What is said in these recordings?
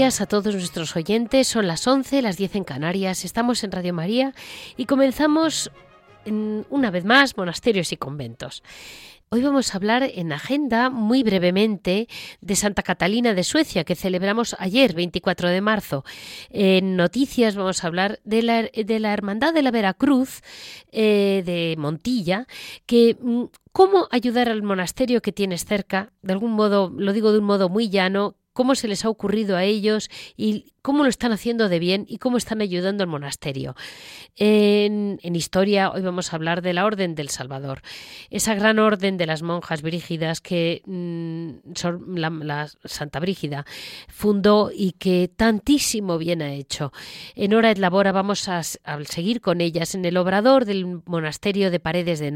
A todos nuestros oyentes. Son las 11, las 10 en Canarias. Estamos en Radio María y comenzamos una vez más monasterios y conventos. Hoy vamos a hablar en agenda muy brevemente de Santa Catalina de Suecia, que celebramos ayer, 24 de marzo. En noticias vamos a hablar de la, de la Hermandad de la Veracruz eh, de Montilla, que mm, cómo ayudar al monasterio que tienes cerca, de algún modo, lo digo de un modo muy llano, cómo se les ha ocurrido a ellos y cómo lo están haciendo de bien y cómo están ayudando al monasterio. En, historia hoy vamos a hablar de la Orden del Salvador, esa gran orden de las monjas brígidas que mm, la, Santa Brígida fundó y que tantísimo bien ha hecho. En Hora et Labora vamos a, seguir con ellas en el obrador del monasterio de Paredes de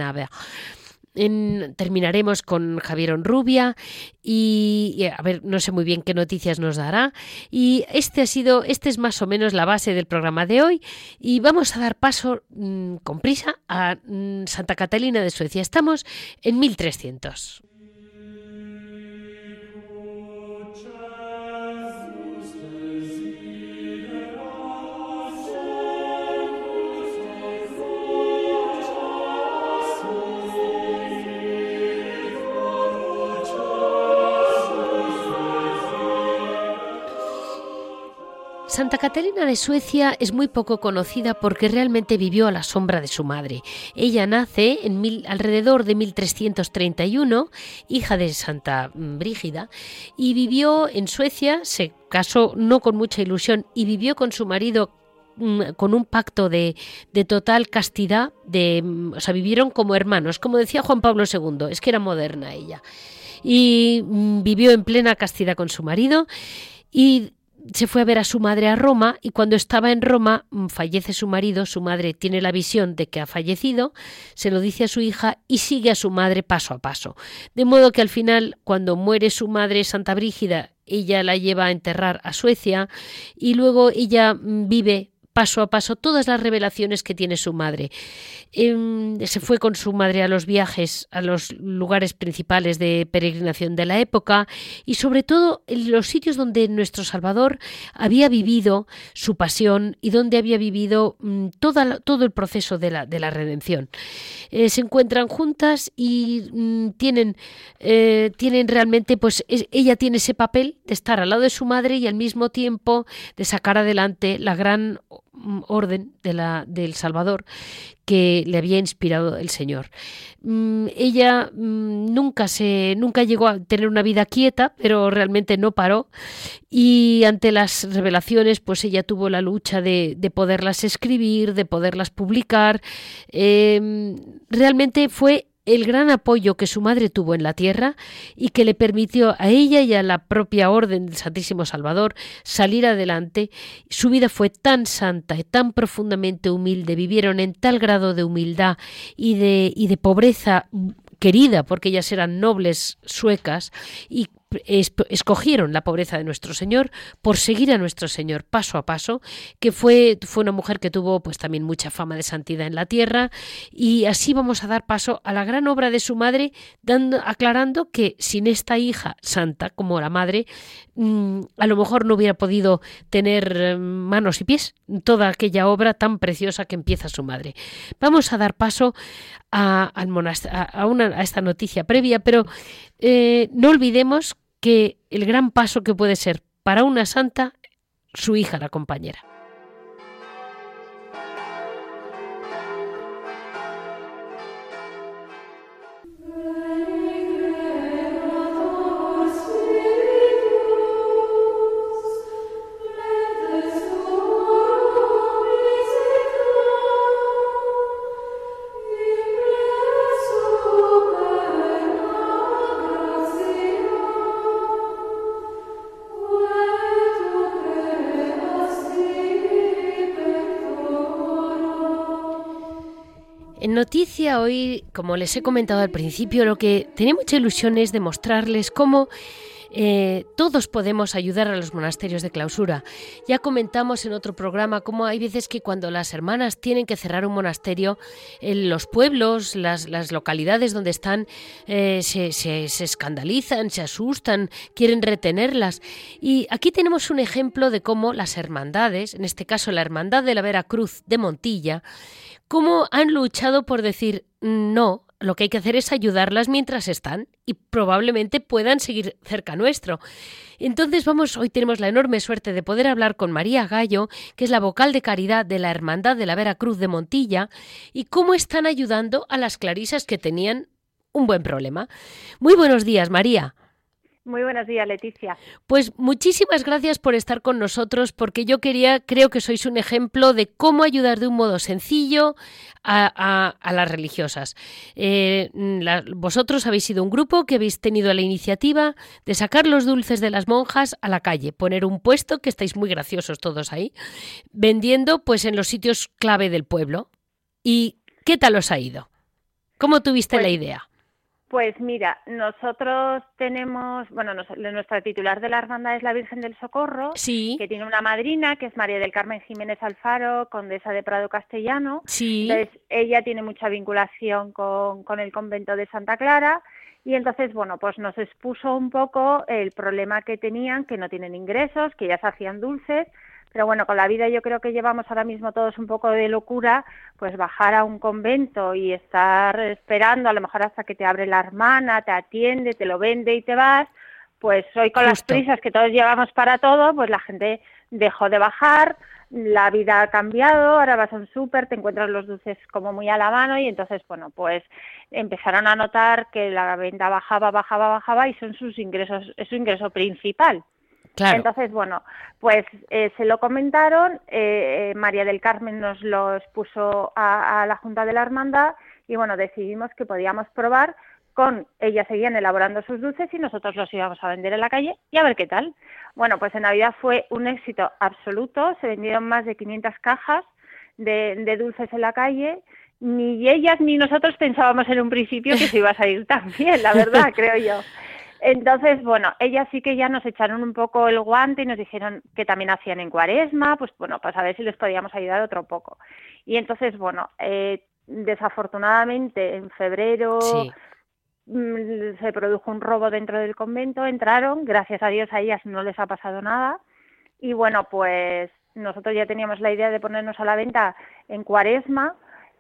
Nava terminaremos con Javier Onrubia y, a ver, no sé muy bien qué noticias nos dará. Y este ha sido, este es más o menos la base del programa de hoy. Y vamos a dar paso mm, con prisa a mm, Santa Catalina de Suecia. Estamos en 1300. Santa Catalina de Suecia es muy poco conocida porque realmente vivió a la sombra de su madre. Ella nace en alrededor de 1331, hija de Santa Brígida, y vivió en Suecia, se casó no con mucha ilusión y vivió con su marido mm, con un pacto de, total castidad, mm, o sea, vivieron como hermanos, como decía Juan Pablo II, es que era moderna ella. Y mm, vivió en plena castidad con su marido y se fue a ver a su madre a Roma y cuando estaba en Roma mm, fallece su marido, su madre tiene la visión de que ha fallecido, se lo dice a su hija y sigue a su madre paso a paso. De modo que al final, cuando muere su madre Santa Brígida, ella la lleva a enterrar a Suecia y luego ella mm, vive paso a paso todas las revelaciones que tiene su madre. Em, se fue con su madre a los viajes, a los lugares principales de peregrinación de la época y sobre todo en los sitios donde nuestro Salvador había vivido su pasión y donde había vivido mm, todo el proceso de la, de la redención. Eh, se encuentran juntas y mm, tienen, eh, tienen realmente, pues ella tiene ese papel de estar al lado de su madre y al mismo tiempo de sacar adelante la gran orden de la, del Salvador que le había inspirado el Señor. Mm, ella mm, nunca se nunca llegó a tener una vida quieta, pero realmente no paró y ante las revelaciones, pues ella tuvo la lucha de, de poderlas escribir, de poderlas publicar. Em, realmente fue el gran apoyo que su madre tuvo en la tierra y que le permitió a ella y a la propia Orden del Santísimo Salvador salir adelante. Su vida fue tan santa y tan profundamente humilde, vivieron en tal grado de humildad y de, y de pobreza querida, porque ellas eran nobles suecas y escogieron la pobreza de nuestro Señor por seguir a nuestro Señor paso a paso, que fue, fue una mujer que tuvo pues también mucha fama de santidad en la tierra y así vamos a dar paso a la gran obra de su madre, dando, aclarando que sin esta hija santa como la madre, mm, a lo mejor no hubiera podido tener eh, manos y pies toda aquella obra tan preciosa que empieza su madre. Vamos a dar paso a, a, una, esta noticia previa, pero eh, no olvidemos que el gran paso que puede ser para una santa su hija la compañera. Noticia hoy, como les he comentado al principio, lo que tenía mucha ilusión es demostrarles cómo eh, todos podemos ayudar a los monasterios de clausura. Ya comentamos en otro programa cómo hay veces que cuando las hermanas tienen que cerrar un monasterio, en los pueblos, las, localidades donde están, eh, se, se, escandalizan, se asustan, quieren retenerlas. Y aquí tenemos un ejemplo de cómo las hermandades, en este caso la Hermandad de la Veracruz de Montilla, cómo han luchado por decir no, lo que hay que hacer es ayudarlas mientras están y probablemente puedan seguir cerca nuestro. Entonces vamos, hoy tenemos la enorme suerte de poder hablar con María Gallo, que es la vocal de caridad de la Hermandad de la Veracruz de Montilla, y cómo están ayudando a las clarisas que tenían un buen problema. Muy buenos días, María. Muy buenos días, Leticia. Pues muchísimas gracias por estar con nosotros, porque yo quería, creo que sois un ejemplo de cómo ayudar de un modo sencillo a, las religiosas. Eh, vosotros habéis sido un grupo que habéis tenido la iniciativa de sacar los dulces de las monjas a la calle, poner un puesto, que estáis muy graciosos todos ahí, vendiendo pues en los sitios clave del pueblo. ¿Y qué tal os ha ido? ¿Cómo tuviste la pues idea? Pues mira, nosotros tenemos, bueno, nuestra titular de la hermandad es la Virgen del Socorro, que tiene una madrina que es María del Carmen Jiménez Alfaro, condesa de Prado Castellano. Sí. Entonces, ella tiene mucha vinculación con, con el convento de Santa Clara y entonces, bueno, pues nos expuso un poco el problema que tenían, que no tienen ingresos, que ya se hacían dulces, pero bueno, con la vida yo creo que llevamos ahora mismo todos un poco de locura, pues bajar a un convento y estar esperando a lo mejor hasta que te abre la hermana, te atiende, te lo vende y te vas, pues hoy con las prisas que todos llevamos para todo, pues la gente dejó de bajar, la vida ha cambiado, ahora vas a un súper, te encuentras los dulces como muy a la mano y entonces, bueno, pues empezaron a notar que la venta bajaba, bajaba, bajaba y son sus ingresos, es su ingreso principal. Entonces, bueno, pues eh, se lo comentaron, eh, eh, María del Carmen nos lo expuso a, la Junta de la Hermandad y bueno, decidimos que podíamos probar con ellas seguían elaborando sus dulces y nosotros los íbamos a vender en la calle y a ver qué tal. Bueno, pues en Navidad fue un éxito absoluto, se vendieron más de 500 cajas de, de dulces en la calle ni ellas ni nosotros pensábamos en un principio que se iba a salir tan bien, la verdad, creo yo. Entonces, bueno, ellas sí que ya nos echaron un poco el guante y nos dijeron que también hacían en cuaresma, pues bueno, pues a ver si les podíamos ayudar otro poco. Y entonces, bueno, eh, desafortunadamente en febrero mm, se produjo un robo dentro del convento, entraron, gracias a Dios a ellas no les ha pasado nada. Y bueno, pues nosotros ya teníamos la idea de ponernos a la venta en cuaresma,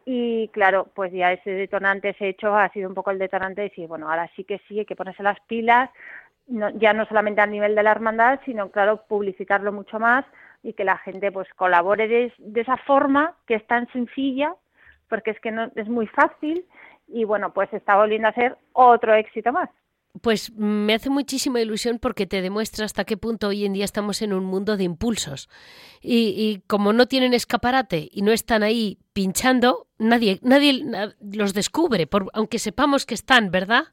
y claro, pues ya ese detonante, ese hecho ha sido un poco el detonante de decir, bueno, ahora sí que sí, hay que ponerse las pilas, ya no solamente a nivel de la hermandad, sino claro, publicitarlo mucho más y que la gente pues colabore de, esa forma que es tan sencilla, porque es que no es muy fácil y bueno, pues está volviendo a ser otro éxito más. Pues me hace muchísima ilusión porque te demuestra hasta qué punto hoy en día estamos en un mundo de impulsos. Y, como no tienen escaparate y no están ahí pinchando, nadie, nadie los descubre, por, aunque sepamos que están, ¿verdad?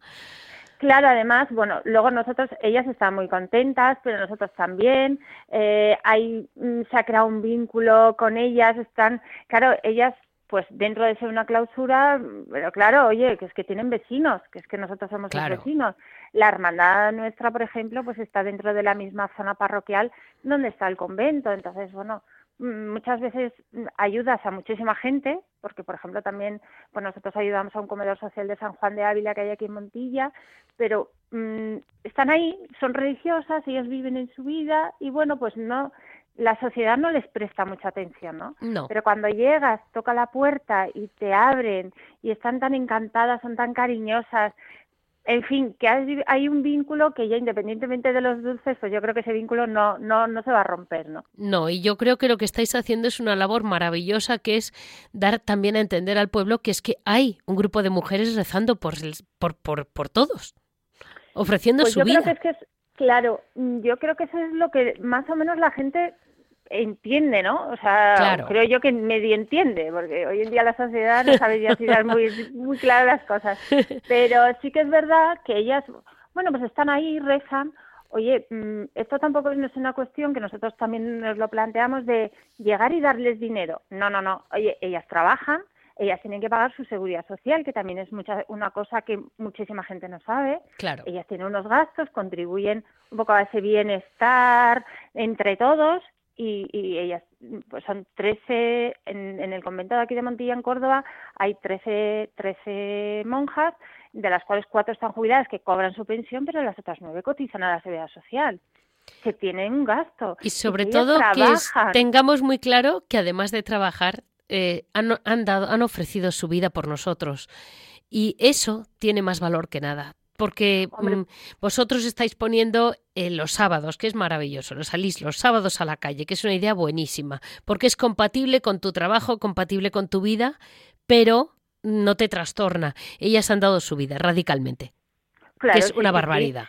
Claro, además, bueno, luego nosotros, ellas están muy contentas, pero nosotros también. Eh, hay, mm, se ha creado un vínculo con ellas, están, claro, ellas pues dentro de ser una clausura, pero claro, oye, que es que tienen vecinos, que es que nosotros somos los vecinos. La hermandad nuestra, por ejemplo, pues está dentro de la misma zona parroquial donde está el convento. Entonces, bueno, mm, muchas veces ayudas a muchísima gente, porque por ejemplo también pues nosotros ayudamos a un comedor social de San Juan de Ávila que hay aquí en Montilla, pero mm, están ahí, son religiosas, ellas viven en su vida y bueno, pues no la sociedad no les presta mucha atención, ¿no? ¿no? Pero cuando llegas, toca la puerta y te abren y están tan encantadas, son tan cariñosas, en fin, que hay, un vínculo que ya independientemente de los dulces, pues yo creo que ese vínculo no, no, no se va a romper, ¿no? No, y yo creo que lo que estáis haciendo es una labor maravillosa que es dar también a entender al pueblo que es que hay un grupo de mujeres rezando por, por, por, por todos, ofreciendo pues su yo vida. Creo que es que Claro, yo creo que eso es lo que más o menos la gente entiende, ¿no? O sea, creo yo que medio entiende, porque hoy en día la sociedad no sabe ya si dar muy, muy claras las cosas. Pero sí que es verdad que ellas, bueno, pues están ahí, rezan. Oye, mm, esto tampoco es una cuestión que nosotros también nos lo planteamos de llegar y darles dinero. No, no, no. Oye, ellas trabajan, ellas tienen que pagar su seguridad social, que también es mucha, una cosa que muchísima gente no sabe. Claro. Ellas tienen unos gastos, contribuyen un poco a ese bienestar entre todos y, ellas pues son 13, en, en, el convento de aquí de Montilla, en Córdoba, hay 13, 13 monjas, de las cuales cuatro están jubiladas que cobran su pensión, pero las otras nueve cotizan a la seguridad social que tienen un gasto. Y sobre todo que tengamos muy claro que además de trabajar, eh, han, han, dado, han ofrecido su vida por nosotros. Y eso tiene más valor que nada. Porque mm, vosotros estáis poniendo eh, los sábados, que es maravilloso, los salís los sábados a la calle, que es una idea buenísima, porque es compatible con tu trabajo, compatible con tu vida, pero no te trastorna. Ellas han dado su vida radicalmente, que es una barbaridad.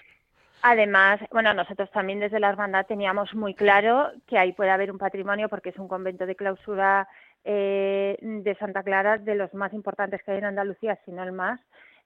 Además, bueno, nosotros también desde la hermandad teníamos muy claro que ahí puede haber un patrimonio porque es un convento de clausura eh, de Santa Clara de los más importantes que hay en Andalucía, si no el más.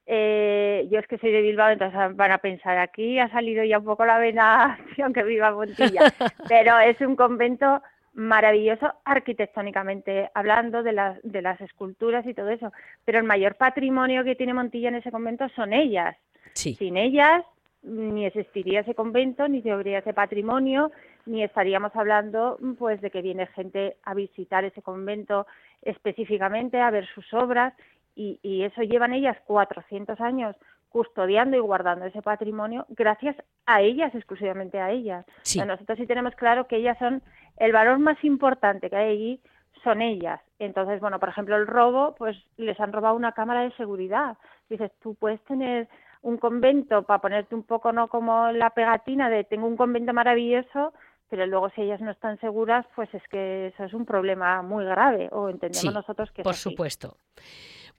Eh, yo es que soy de Bilbao, entonces van a pensar aquí ha salido ya un poco la venación que viva Montilla, pero es un convento maravilloso arquitectónicamente hablando de las, de las esculturas y todo eso, pero el mayor patrimonio que tiene Montilla en ese convento son ellas. Sin ellas ni existiría ese convento, ni se habría ese patrimonio, ni estaríamos hablando pues de que viene gente a visitar ese convento específicamente, a ver sus obras, y, y eso llevan ellas 400 años custodiando y guardando ese patrimonio gracias a ellas, exclusivamente a ellas. nosotros sí tenemos claro que ellas son el valor más importante que hay allí, son ellas. Entonces, bueno, por ejemplo, el robo, pues les han robado una cámara de seguridad. Dices, tú puedes tener un convento para ponerte un poco no como la pegatina de tengo un convento maravilloso, pero luego si ellas no están seguras, pues es que eso es un problema muy grave o entendemos nosotros que por supuesto.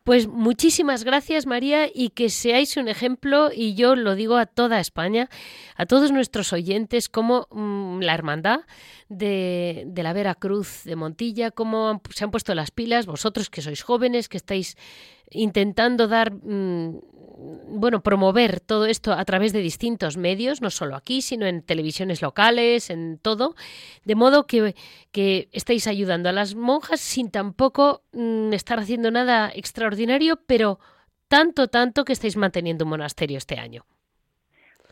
Pues muchísimas gracias María y que seáis un ejemplo y yo lo digo a toda España, a todos nuestros oyentes, como mm, la hermandad de, de, la Vera Cruz de Montilla, cómo se han puesto las pilas, vosotros que sois jóvenes, que estáis intentando dar mm, bueno, promover todo esto a través de distintos medios, no solo aquí, sino en televisiones locales, en todo, de modo que, que estáis ayudando a las monjas sin tampoco mm, estar haciendo nada extraordinario, pero tanto, tanto que estáis manteniendo un monasterio este año.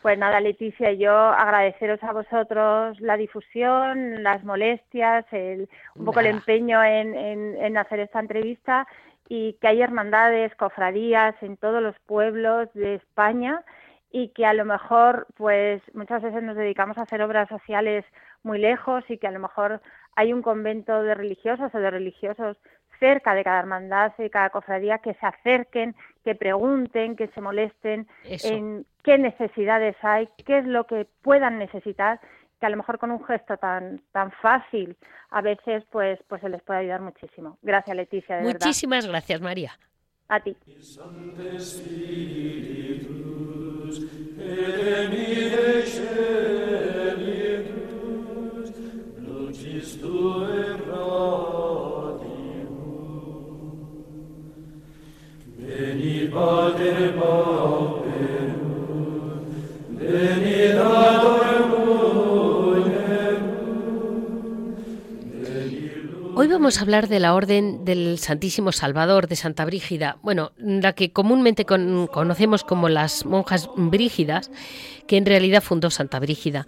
Pues nada, Leticia, yo agradeceros a vosotros la difusión, las molestias, el, un poco el empeño en, en hacer esta entrevista y que hay hermandades, cofradías en todos los pueblos de España y que a lo mejor pues muchas veces nos dedicamos a hacer obras sociales muy lejos y que a lo mejor hay un convento de religiosos o de religiosos cerca de cada hermandad y cada cofradía que se acerquen, que pregunten, que se molesten en qué necesidades hay, qué es lo que puedan necesitar que a lo mejor con un gesto tan tan fácil a veces pues pues se les puede ayudar muchísimo. Gracias Leticia, de Muchísimas gracias María. A ti. Hoy vamos a hablar de la Orden del Santísimo Salvador de Santa Brígida, bueno, la que comúnmente conocemos como las monjas brígidas, que en realidad fundó Santa Brígida.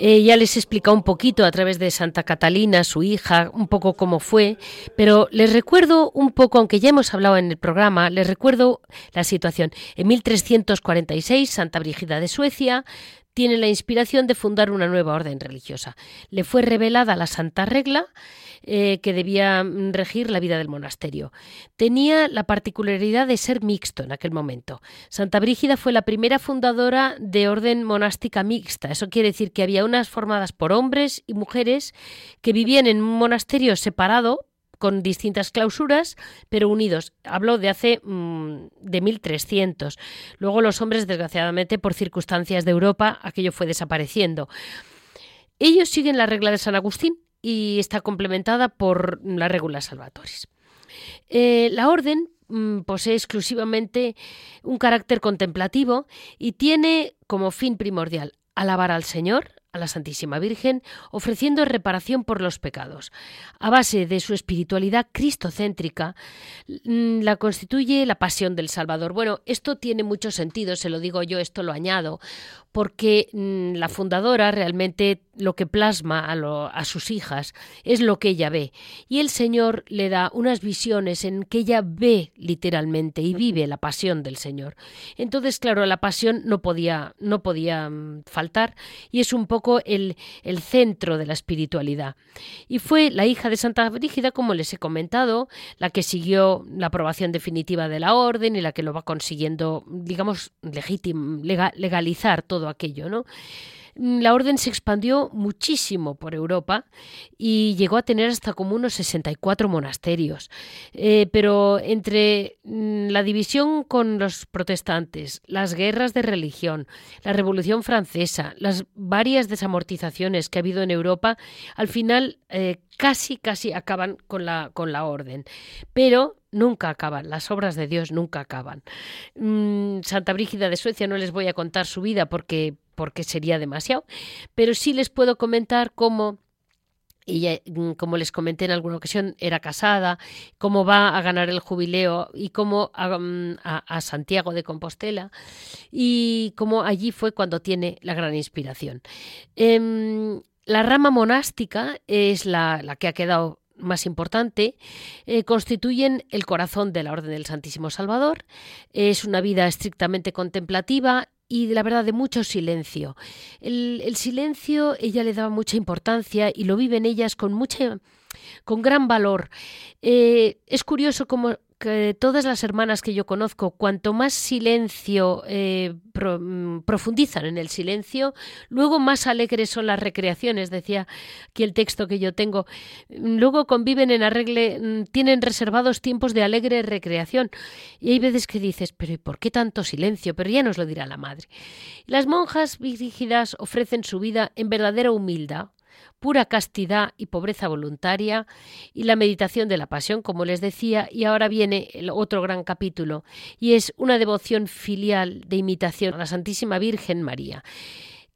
ya les he explicado un poquito a través de Santa Catalina, su hija, un poco cómo fue, pero les recuerdo un poco, aunque ya hemos hablado en el programa, les recuerdo la situación. En 1346, Santa Brígida de Suecia tiene la inspiración de fundar una nueva orden religiosa. Le fue revelada la Santa Regla eh, que debía mm, regir la vida del monasterio. Tenía la particularidad de ser mixto en aquel momento. Santa Brígida fue la primera fundadora de orden monástica mixta. Eso quiere decir que había unas formadas por hombres y mujeres que vivían en un monasterio separado con distintas clausuras, pero unidos. Hablo de hace mm, de 1300. Luego los hombres, desgraciadamente, por circunstancias de Europa, aquello fue desapareciendo. Ellos siguen la regla de San Agustín y está complementada por la regula Salvatoris. Eh, la orden mm, posee exclusivamente un carácter contemplativo y tiene como fin primordial alabar al Señor, a la Santísima Virgen, ofreciendo reparación por los pecados. A base de su espiritualidad cristocéntrica, mm, la constituye la pasión del Salvador. Bueno, esto tiene mucho sentido, se lo digo yo, esto lo añado, porque mm, la fundadora realmente lo que plasma a, sus hijas es lo que ella ve. Y el Señor le da unas visiones en que ella ve literalmente y vive la pasión del Señor. Entonces, claro, la pasión no podía, no podía mm, faltar y es un poco el, el centro de la espiritualidad. Y fue la hija de Santa Brígida, como les he comentado, la que siguió la aprobación definitiva de la orden y la que lo va consiguiendo, digamos, legalizar todo aquello, ¿no? Mm, la orden se expandió muchísimo por Europa y llegó a tener hasta como unos 64 monasterios. Eh, pero entre mm, la división con los protestantes, las guerras de religión, la Revolución Francesa, las varias desamortizaciones que ha habido en Europa, al final eh, casi, casi acaban con la, con la orden. Pero nunca acaban, las obras de Dios nunca acaban. Mm, Santa Brígida de Suecia no les voy a contar su vida porque porque sería demasiado, pero sí les puedo comentar cómo ella, mm, como les comenté en alguna ocasión, era casada, cómo va a ganar el jubileo y cómo a, mm, Santiago de Compostela y cómo allí fue cuando tiene la gran inspiración. Em, la rama monástica es la, que ha quedado más importante, eh, constituyen el corazón de la Orden del Santísimo Salvador. Es una vida estrictamente contemplativa y la verdad de mucho silencio. El, el, silencio ella le daba mucha importancia y lo viven ellas con mucha con gran valor. Eh, es curioso cómo todas las hermanas que yo conozco, cuanto más silencio eh, mm, profundizan en el silencio, luego más alegres son las recreaciones, decía aquí el texto que yo tengo. Luego conviven en arregle, mm, tienen reservados tiempos de alegre recreación. Y hay veces que dices, pero ¿y por qué tanto silencio? Pero ya nos lo dirá la madre. Las monjas rígidas ofrecen su vida en verdadera humildad pura castidad y pobreza voluntaria, y la meditación de la pasión, como les decía, y ahora viene el otro gran capítulo, y es una devoción filial de imitación a la Santísima Virgen María.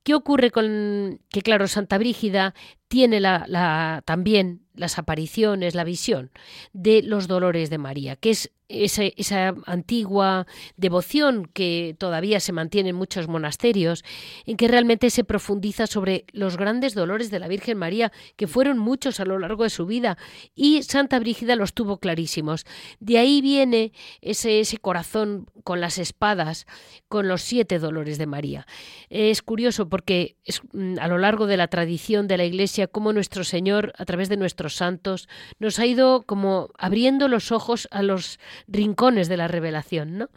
¿Qué ocurre con que, claro, Santa Brígida tiene la, también las apariciones, la visión de los dolores de María, que es esa, antigua devoción que todavía se mantiene en muchos monasterios, en que realmente se profundiza sobre los grandes dolores de la Virgen María, que fueron muchos a lo largo de su vida, y Santa Brígida los tuvo clarísimos. De ahí viene ese, corazón con las espadas, con los siete dolores de María. Es curioso porque mm, a lo largo de la tradición de la Iglesia, como nuestro Señor, a través de nuestros santos, nos ha ido como abriendo los ojos a los rincones de la revelación. ¿no?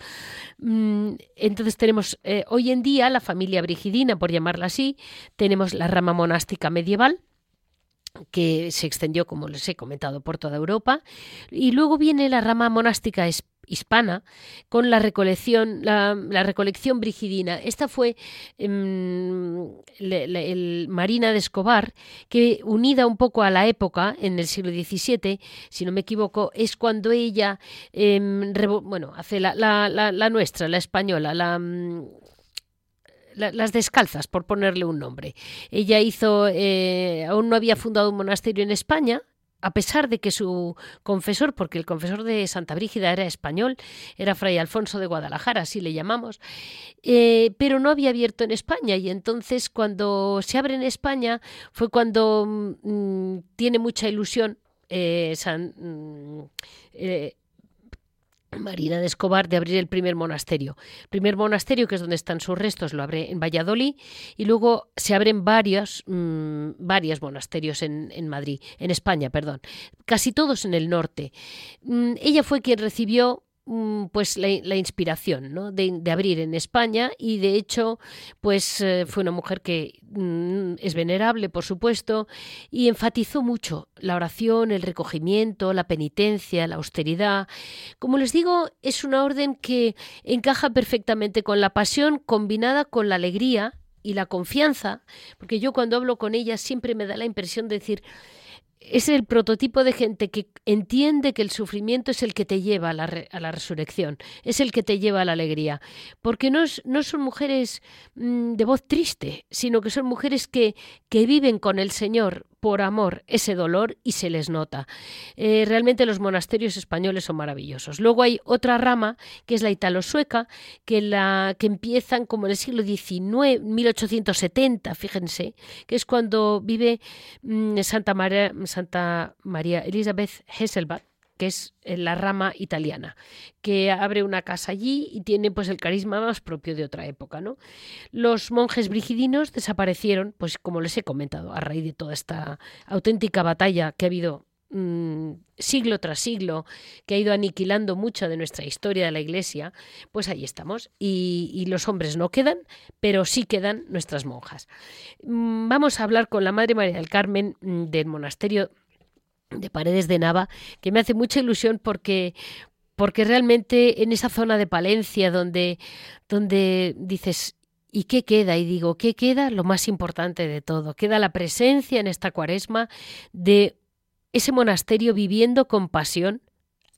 Mm, entonces tenemos eh, hoy en día la familia brigidina, por llamarla así, tenemos la rama monástica medieval, que se extendió, como les he comentado, por toda Europa. Y luego viene la rama monástica hispana con la recolección, la, recolección brigidina. Esta fue em, el Marina de Escobar, que unida un poco a la época, en el siglo XVII, si no me equivoco, es cuando ella, em, bueno, hace la, la, nuestra, la española, la mm, las descalzas, por ponerle un nombre. Ella hizo, eh, aún no había fundado un monasterio en España, a pesar de que su confesor, porque el confesor de Santa Brígida era español, era Fray Alfonso de Guadalajara, así le llamamos, eh, pero no había abierto en España. Y entonces cuando se abre en España fue cuando mm, tiene mucha ilusión eh, mm, eh, Marina de Escobar de abrir el primer monasterio. El primer monasterio, que es donde están sus restos, lo abre en Valladolid y luego se abren varios, mm, varios monasterios en, en, Madrid, en España, perdón, casi todos en el norte. Mm, ella fue quien recibió pues la, inspiración ¿no? de, abrir en España y de hecho pues eh, fue una mujer que mm, es venerable por supuesto y enfatizó mucho la oración, el recogimiento, la penitencia, la austeridad. Como les digo, es una orden que encaja perfectamente con la pasión combinada con la alegría y la confianza, porque yo cuando hablo con ella siempre me da la impresión de decir es el prototipo de gente que entiende que el sufrimiento es el que te lleva a la, a la resurrección, es el que te lleva a la alegría, porque no, no son mujeres mm, de voz triste, sino que son mujeres que, que viven con el Señor por amor ese dolor y se les nota. Eh, realmente los monasterios españoles son maravillosos. Luego hay otra rama, que es la italo-sueca, que, la, que empiezan como en el siglo XIX, 1870, fíjense, que es cuando vive mm, Santa, María, Santa María Elizabeth Hesselbach, que es eh, la rama italiana, que abre una casa allí y tiene pues el carisma más propio de otra época, ¿no? Los monjes brigidinos desaparecieron, pues como les he comentado, a raíz de toda esta auténtica batalla que ha habido mm, siglo tras siglo, que ha ido aniquilando mucho de nuestra historia de la Iglesia, pues ahí estamos. Y, y los hombres no quedan, pero sí quedan nuestras monjas. Mm, vamos a hablar con la Madre María del Carmen mm, del monasterio de Paredes de Nava, que me hace mucha ilusión porque porque realmente en esa zona de Palencia donde donde dices ¿Y qué queda? Y digo, ¿qué queda? Lo más importante de todo. Queda la presencia en esta cuaresma de ese monasterio viviendo con pasión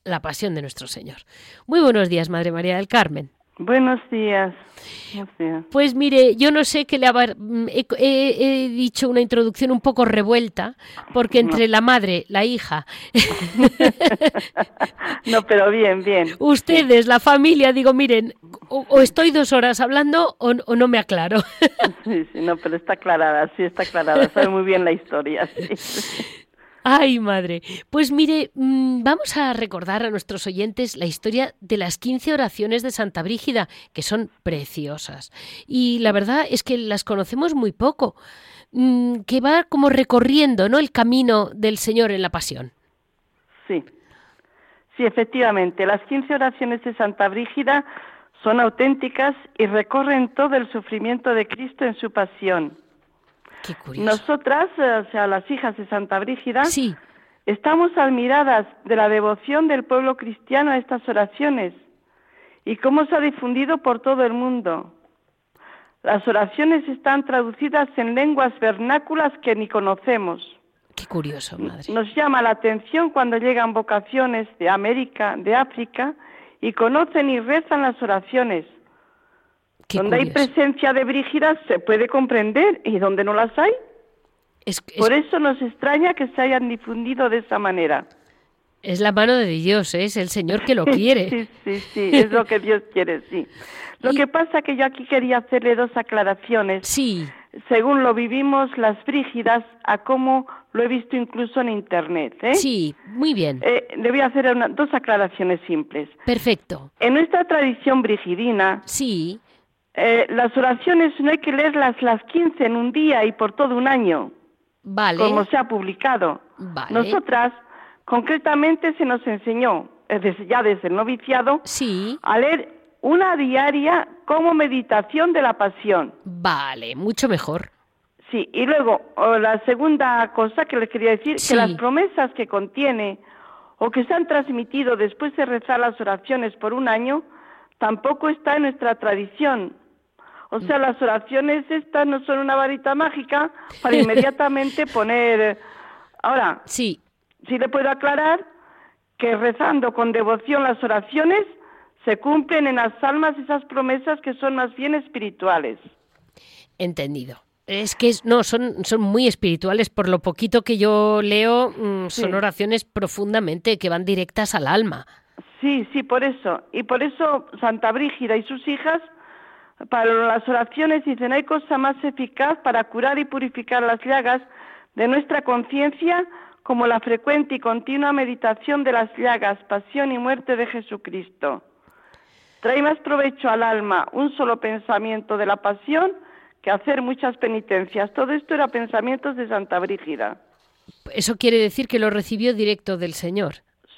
la pasión de nuestro Señor. Muy buenos días, Madre María del Carmen. Buenos días. Pues mire, yo no sé qué le haber, mm, he, dicho una introducción un poco revuelta, porque entre la madre, la hija. no, pero bien, bien. Ustedes, la familia, digo, miren, o, estoy dos horas hablando o, no me aclaro. sí, sí, no, pero está aclarada, sí está aclarada, sabe muy bien la historia. Sí. Ay, madre. Pues mire, mm, vamos a recordar a nuestros oyentes la historia de las 15 oraciones de Santa Brígida, que son preciosas. Y la verdad es que las conocemos muy poco, mm, que va como recorriendo ¿no? el camino del Señor en la pasión. Sí, sí, efectivamente. Las 15 oraciones de Santa Brígida son auténticas y recorren todo el sufrimiento de Cristo en su pasión. Nosotras, eh, o sea, las hijas de Santa Brígida, sí. estamos admiradas de la devoción del pueblo cristiano a estas oraciones y cómo se ha difundido por todo el mundo. Las oraciones están traducidas en lenguas vernáculas que ni conocemos. Qué curioso, madre. Nos llama la atención cuando llegan vocaciones de América, de África, y conocen y rezan las oraciones. Donde hay presencia de Brígidas se puede comprender y donde no las hay. Por eso nos extraña que se hayan difundido de esa manera. Es la mano de Dios, ¿eh? es el Señor que lo quiere. sí, sí, sí, es lo que Dios quiere, sí. Lo que pasa que yo aquí quería hacerle dos aclaraciones. Sí. Según lo vivimos las brígidas, a cómo lo he visto incluso en Internet. ¿eh? Sí, muy bien. Eh, le voy a hacer dos aclaraciones simples. Perfecto. En nuestra tradición brigidina, sí. Eh, las oraciones no hay que leerlas las 15 en un día y por todo un año. Vale. Como se ha publicado. Vale. Nosotras, concretamente, se nos enseñó, ya desde el noviciado, sí. a leer una diaria como meditación de la pasión. Vale, mucho mejor. Sí, y luego la segunda cosa que les quería decir, que las promesas que contiene o que se han transmitido después de rezar las oraciones por un año, tampoco está en nuestra tradición. O sea, las oraciones estas no son una varita mágica para inmediatamente poner... Ahora, sí. sí le puedo aclarar que rezando con devoción las oraciones se cumplen en las almas esas promesas que son más bien espirituales. Entendido. Es que no, son, son muy espirituales. Por lo poquito que yo leo, mm, son oraciones profundamente que van directas al alma. Sí, sí, por eso. Y por eso Santa Brígida y sus hijas, para las oraciones, dicen, hay cosa más eficaz para curar y purificar las llagas de nuestra conciencia como la frecuente y continua meditación de las llagas, pasión y muerte de Jesucristo. Trae más provecho al alma un solo pensamiento de la pasión que hacer muchas penitencias. Todo esto era pensamientos de Santa Brígida. Eso quiere decir que lo recibió directo del Señor.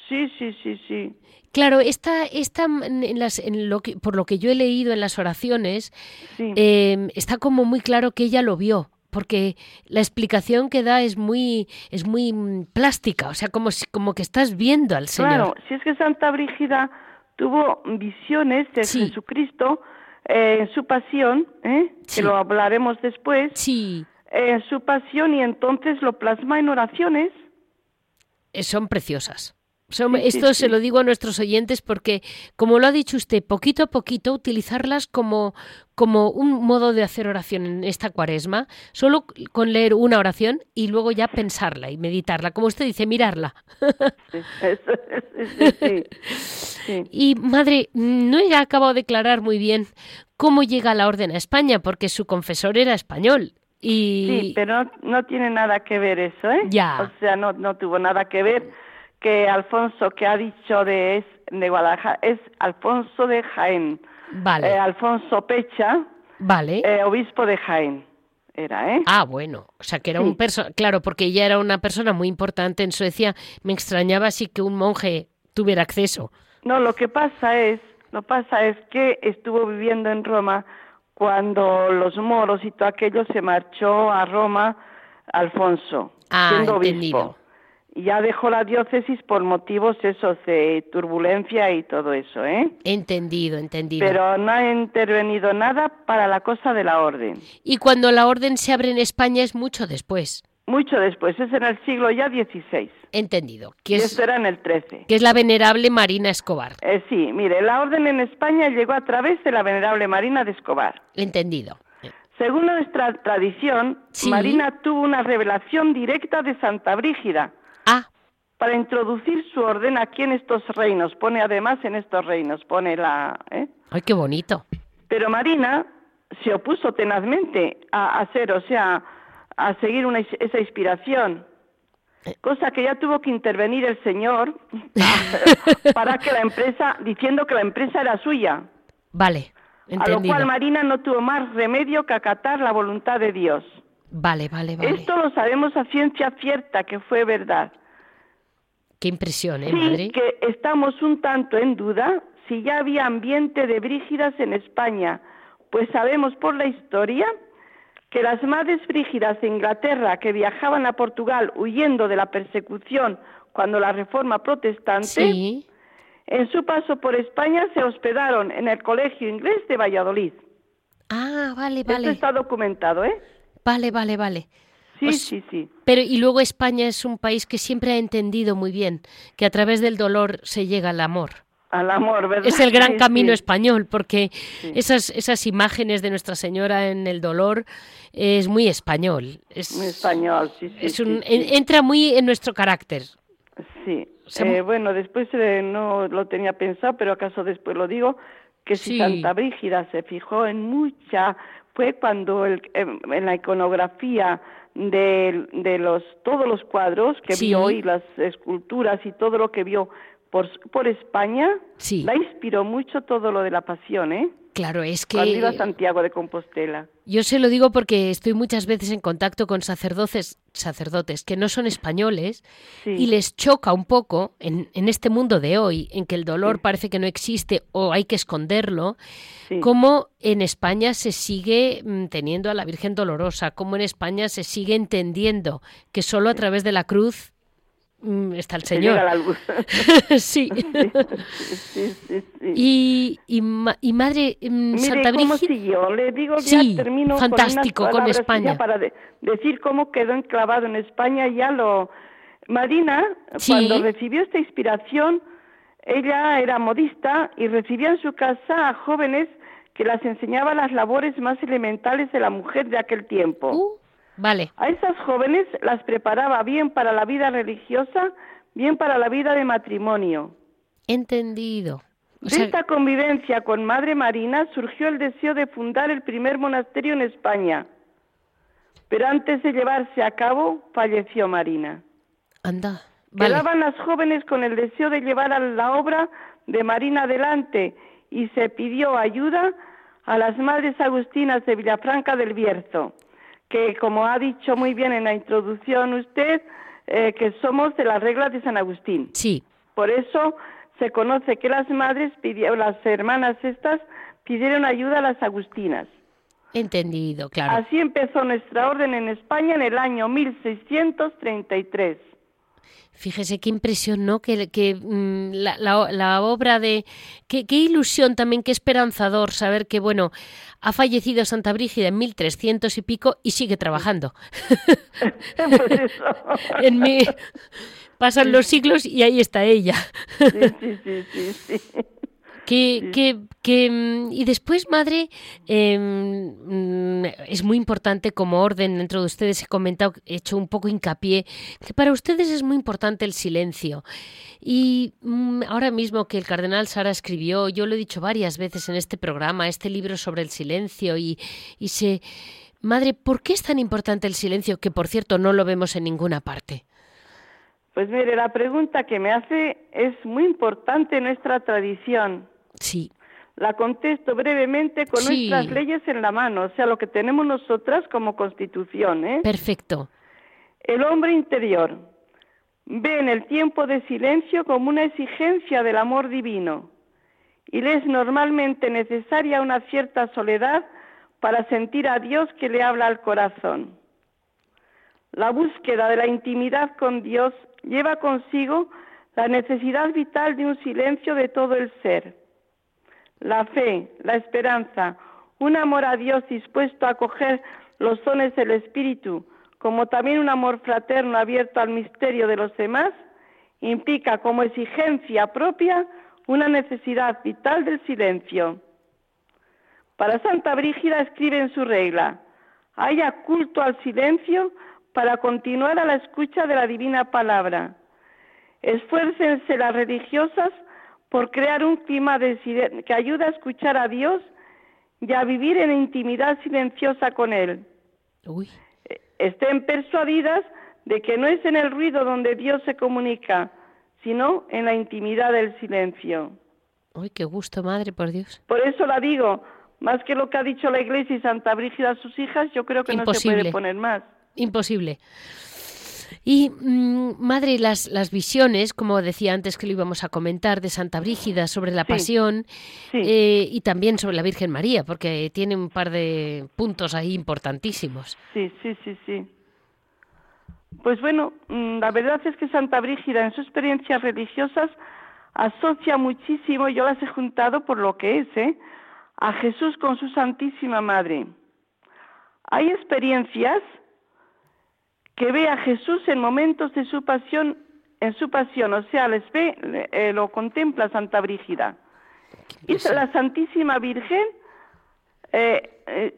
Sí, sí, sí, sí. Claro, esta, esta en las, en lo que, por lo que yo he leído en las oraciones, em, está como muy claro que ella lo vio, porque la explicación que da es muy, es muy mm, plástica, o sea, como, como que estás viendo al Señor. Claro, si es que Santa Brígida tuvo visiones de Jesucristo eh, en su pasión, ¿eh? que lo hablaremos después, sí. en su pasión y entonces lo plasma en oraciones. son preciosas esto se lo digo a nuestros oyentes porque, como lo ha dicho usted, poquito a poquito utilizarlas como, como un modo de hacer oración en esta cuaresma, solo con leer una oración y luego ya pensarla y meditarla, como usted dice, mirarla. y madre, no he acabado de aclarar muy bien cómo llega la orden a España, porque su confesor era español. Y... Sí, pero no, tiene nada que ver eso, ¿eh? Ya. O sea, no, no tuvo nada que ver que Alfonso que ha dicho de, de Guadalajara es Alfonso de Jaén. Vale. Eh, Alfonso Pecha, vale. Eh, obispo de Jaén. Era, ¿eh? Ah, bueno, o sea que era un persona, claro, porque ella era una persona muy importante en Suecia, me extrañaba así que un monje tuviera acceso. No, lo que pasa es, lo pasa es que estuvo viviendo en Roma cuando los moros y todo aquello se marchó a Roma Alfonso, ah, siendo entendido ya dejó la diócesis por motivos esos de turbulencia y todo eso, ¿eh? Entendido, entendido. Pero no ha intervenido nada para la cosa de la orden. Y cuando la orden se abre en España es mucho después. Mucho después, es en el siglo ya XVI. Entendido. Que y esto era en el XIII. Que es la venerable Marina Escobar. Eh, sí, mire, la orden en España llegó a través de la venerable Marina de Escobar. Entendido. Según nuestra tradición, Marina tuvo una revelación directa de Santa Brígida. Para introducir su orden aquí en estos reinos. Pone además en estos reinos, pone la... ¿eh? ¡Ay, qué bonito! Pero Marina se opuso tenazmente a hacer, o sea, a seguir una, esa inspiración. Cosa que ya tuvo que intervenir el señor para que la empresa, diciendo que la empresa era suya. Vale. Entendido. A lo cual Marina no tuvo más remedio que acatar la voluntad de Dios. Vale, vale, vale. Esto lo sabemos a ciencia cierta que fue verdad. Qué impresión, ¿eh, sí, que estamos un tanto en duda si ya había ambiente de brígidas en España, pues sabemos por la historia que las madres brígidas de Inglaterra que viajaban a Portugal huyendo de la persecución cuando la reforma protestante, en su paso por España se hospedaron en el colegio inglés de Valladolid. Ah, vale, vale. Esto está documentado, ¿eh? Vale, vale, vale. Sí, sí, sí. Pero y luego España es un país que siempre ha entendido muy bien que a través del dolor se llega al amor. Al amor, ¿verdad? Es el gran camino español, porque esas, esas imágenes de Nuestra Señora en el dolor es muy español. Es, muy español, sí, sí. Es un, Entra muy en nuestro carácter. Sí. Eh, bueno, después eh, no lo tenía pensado, pero acaso después lo digo, que si Santa Brígida se fijó en mucha fue cuando el, em, en la iconografía de, de, los todos los cuadros que vio y las esculturas y todo lo que vio por, por España, la inspiró mucho todo lo de la pasión, ¿eh? Claro, es que... Cuando iba a Santiago de Compostela. Yo se lo digo porque estoy muchas veces en contacto con sacerdotes, sacerdotes que no son españoles y les choca un poco en, en, este mundo de hoy, en que el dolor parece que no existe o hay que esconderlo, cómo en España se sigue mm, teniendo a la Virgen Dolorosa, cómo en España se sigue entendiendo que solo a través de la cruz está el Señor. sí. Y, y, madre mm, Santa Brígida. Le digo, ya termino fantástico con, España. Para decir cómo quedó enclavado en España, ya lo. Marina, cuando recibió esta inspiración, ella era modista y recibía en su casa a jóvenes que las enseñaba las labores más elementales de la mujer de aquel tiempo. Uh. Vale. A esas jóvenes las preparaba bien para la vida religiosa, bien para la vida de matrimonio. Entendido. de esta convivencia con Madre Marina surgió el deseo de fundar el primer monasterio en España. Pero antes de llevarse a cabo, falleció Marina. Anda. Vale. Quedaban las jóvenes con el deseo de llevar a la obra de Marina adelante y se pidió ayuda a las madres agustinas de Villafranca del Bierzo que como ha dicho muy bien en la introducción usted, eh, que somos de las reglas de San Agustín. Sí. Por eso se conoce que las madres pidieron, las hermanas estas pidieron ayuda a las agustinas. Entendido, claro. Así empezó nuestra orden en España en el año 1633. Fíjese qué impresión, ¿no? Que, que mm, la, la, obra de... Qué, qué, ilusión también, qué esperanzador saber que, bueno, ha fallecido Santa Brígida en 1300 y pico y sigue trabajando. En mi... Pasan los siglos y ahí está ella. Sí, sí, sí, sí. Que, que, que, mm, y después, madre, em, mm, es muy importante como orden dentro de ustedes, he comentado, he hecho un poco hincapié, que para ustedes es muy importante el silencio. Y mm, ahora mismo que el cardenal Sara escribió, yo lo he dicho varias veces en este programa, este libro sobre el silencio, y, y se... Madre, ¿por qué es tan importante el silencio que, por cierto, no lo vemos en ninguna parte? Pues mire, la pregunta que me hace es muy importante en nuestra tradición. Sí. La contesto brevemente con Sí. nuestras leyes en la mano, o sea, lo que tenemos nosotras como constitución. ¿eh? Perfecto. El hombre interior ve en el tiempo de silencio como una exigencia del amor divino y le es normalmente necesaria una cierta soledad para sentir a Dios que le habla al corazón. La búsqueda de la intimidad con Dios lleva consigo la necesidad vital de un silencio de todo el ser. La fe, la esperanza, un amor a Dios dispuesto a acoger los dones del Espíritu, como también un amor fraterno abierto al misterio de los demás, implica como exigencia propia una necesidad vital del silencio. Para Santa Brígida escribe en su regla, haya culto al silencio para continuar a la escucha de la divina palabra. Esfuércense las religiosas por crear un clima de que ayude a escuchar a Dios y a vivir en intimidad silenciosa con Él. Uy, Eh, Estén persuadidas de que no es en el ruido donde Dios se comunica, sino en la intimidad del silencio. uy, qué gusto, madre, por Dios. Por eso la digo, más que lo que ha dicho la Iglesia y Santa Brígida a sus hijas, yo creo que no se puede poner más. Imposible. Y, mm, madre, las, las visiones, como decía antes que lo íbamos a comentar, de Santa Brígida sobre la Sí. pasión Sí. eh, y también sobre la Virgen María, porque tiene un par de puntos ahí importantísimos. Sí, sí, sí, sí. Pues bueno, mm, la verdad es que Santa Brígida en sus experiencias religiosas asocia muchísimo, yo las he juntado por lo que es, ¿eh? a Jesús con su Santísima Madre. Hay experiencias que ve a Jesús en momentos de su pasión, en su pasión, o sea, les ve, eh, lo contempla Santa Brígida. Y la Santísima Virgen eh, eh,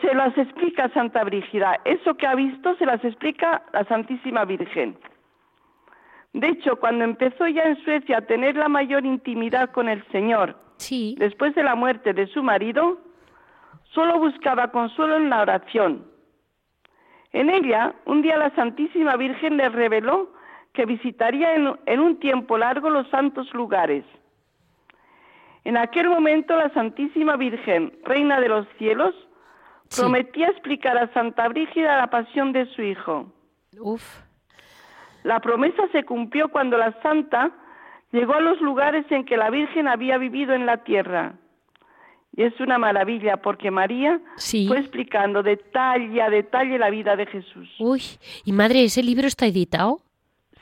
se las explica Santa Brígida. Eso que ha visto se las explica la Santísima Virgen. De hecho, cuando empezó ya en Suecia a tener la mayor intimidad con el Señor, Sí, después de la muerte de su marido, solo buscaba consuelo en la oración. En ella, un día la Santísima Virgen le reveló que visitaría en, en un tiempo largo los santos lugares. En aquel momento la Santísima Virgen, Reina de los cielos, Sí. prometía explicar a Santa Brígida la pasión de su hijo. uf, La promesa se cumplió cuando la santa llegó a los lugares en que la Virgen había vivido en la tierra. Y es una maravilla porque María Sí. fue explicando detalle a detalle la vida de Jesús. uy. Y madre, ¿ese libro está editado?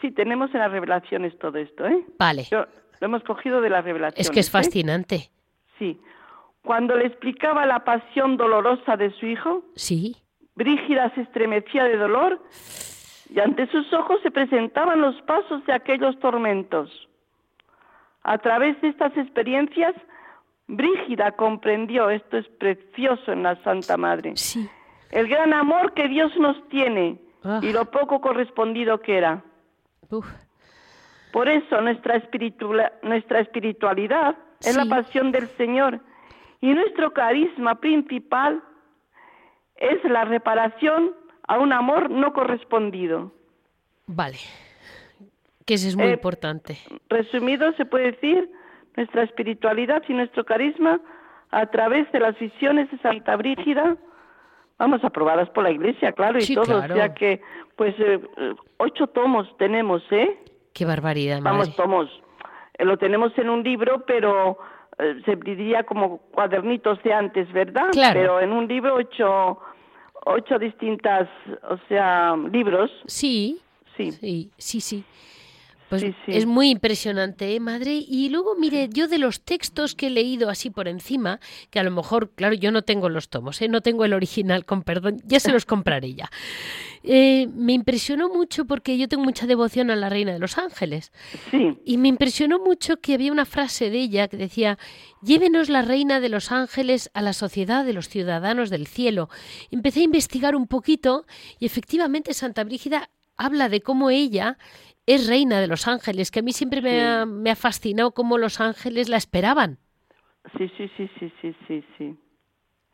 Sí, tenemos en las revelaciones todo esto, ¿eh? Vale. Yo- lo hemos cogido de las revelaciones. Es que es ¿eh? fascinante. Sí. Cuando le explicaba la pasión dolorosa de su hijo, Sí, Brígida se estremecía de dolor y ante sus ojos se presentaban los pasos de aquellos tormentos. A través de estas experiencias, Brígida comprendió, esto es precioso en la Santa Madre, sí. el gran amor que Dios nos tiene Ah. y lo poco correspondido que era. Uf, Por eso nuestra, espiritua- nuestra espiritualidad es la pasión del Señor y nuestro carisma principal es la reparación a un amor no correspondido. vale. Que ese es muy Eh, importante. Resumido, se puede decir nuestra espiritualidad y nuestro carisma a través de las visiones de Santa Brígida, vamos, aprobadas por la Iglesia, claro, y Sí, todo, claro. o sea que, pues, eh, eh, ocho tomos tenemos, ¿eh? Qué barbaridad, madre. Vamos, tomos. Eh, lo tenemos en un libro, pero eh, se diría como cuadernitos de antes, ¿verdad? Claro. Pero en un libro ocho, ocho distintas, o sea, libros, Sí, sí. sí, sí, sí. Pues es muy impresionante, ¿eh, madre? Y luego, mire, yo de los textos que he leído así por encima, que a lo mejor, claro, yo no tengo los tomos, ¿eh? no tengo el original, con perdón, ya se los compraré ya. Eh, me impresionó mucho porque yo tengo mucha devoción a la Reina de los Ángeles. Sí. Y me impresionó mucho que había una frase de ella que decía, llévenos la Reina de los Ángeles a la sociedad de los ciudadanos del cielo. Empecé a investigar un poquito y efectivamente Santa Brígida habla de cómo ella es reina de los ángeles, que a mí siempre me, ha, me ha fascinado cómo los ángeles la esperaban. Sí, sí, sí, sí, sí, sí, sí.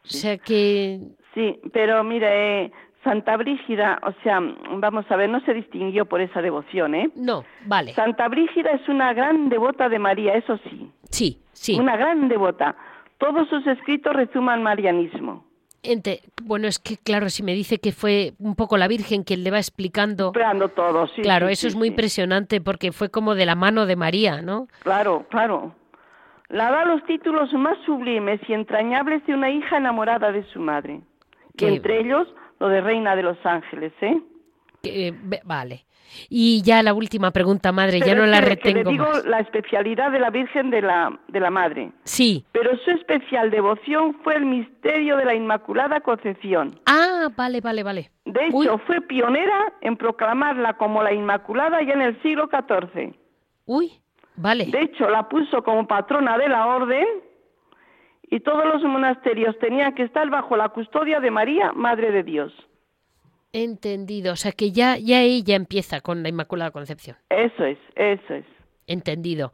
O sea que... Sí, pero mire, Santa Brígida, o sea, vamos a ver, no se distinguió por esa devoción, ¿eh? No, vale. Santa Brígida es una gran devota de María, eso sí. Sí, sí. Una gran devota. Todos sus escritos resuman marianismo bueno, es que claro, si me dice que fue un poco la Virgen quien le va explicando. Explicando todo, sí. Claro, eso es muy impresionante porque fue como de la mano de María, ¿no? Claro, claro. La da los títulos más sublimes y entrañables de una hija enamorada de su madre. Que entre ellos lo de Reina de los Ángeles, ¿eh? Que, vale. Y ya la última pregunta, madre, ya no la retengo. le digo la especialidad de la Virgen de la, de la Madre. Sí. Pero su especial devoción fue el misterio de la Inmaculada Concepción. Ah, vale, vale, vale. De hecho, fue pionera en proclamarla como la Inmaculada ya en el siglo XIV. Uy, vale. De hecho, la puso como patrona de la orden y todos los monasterios tenían que estar bajo la custodia de María, Madre de Dios. Entendido, o sea que ya, ya ella empieza con la Inmaculada Concepción. Eso es, eso es. Entendido.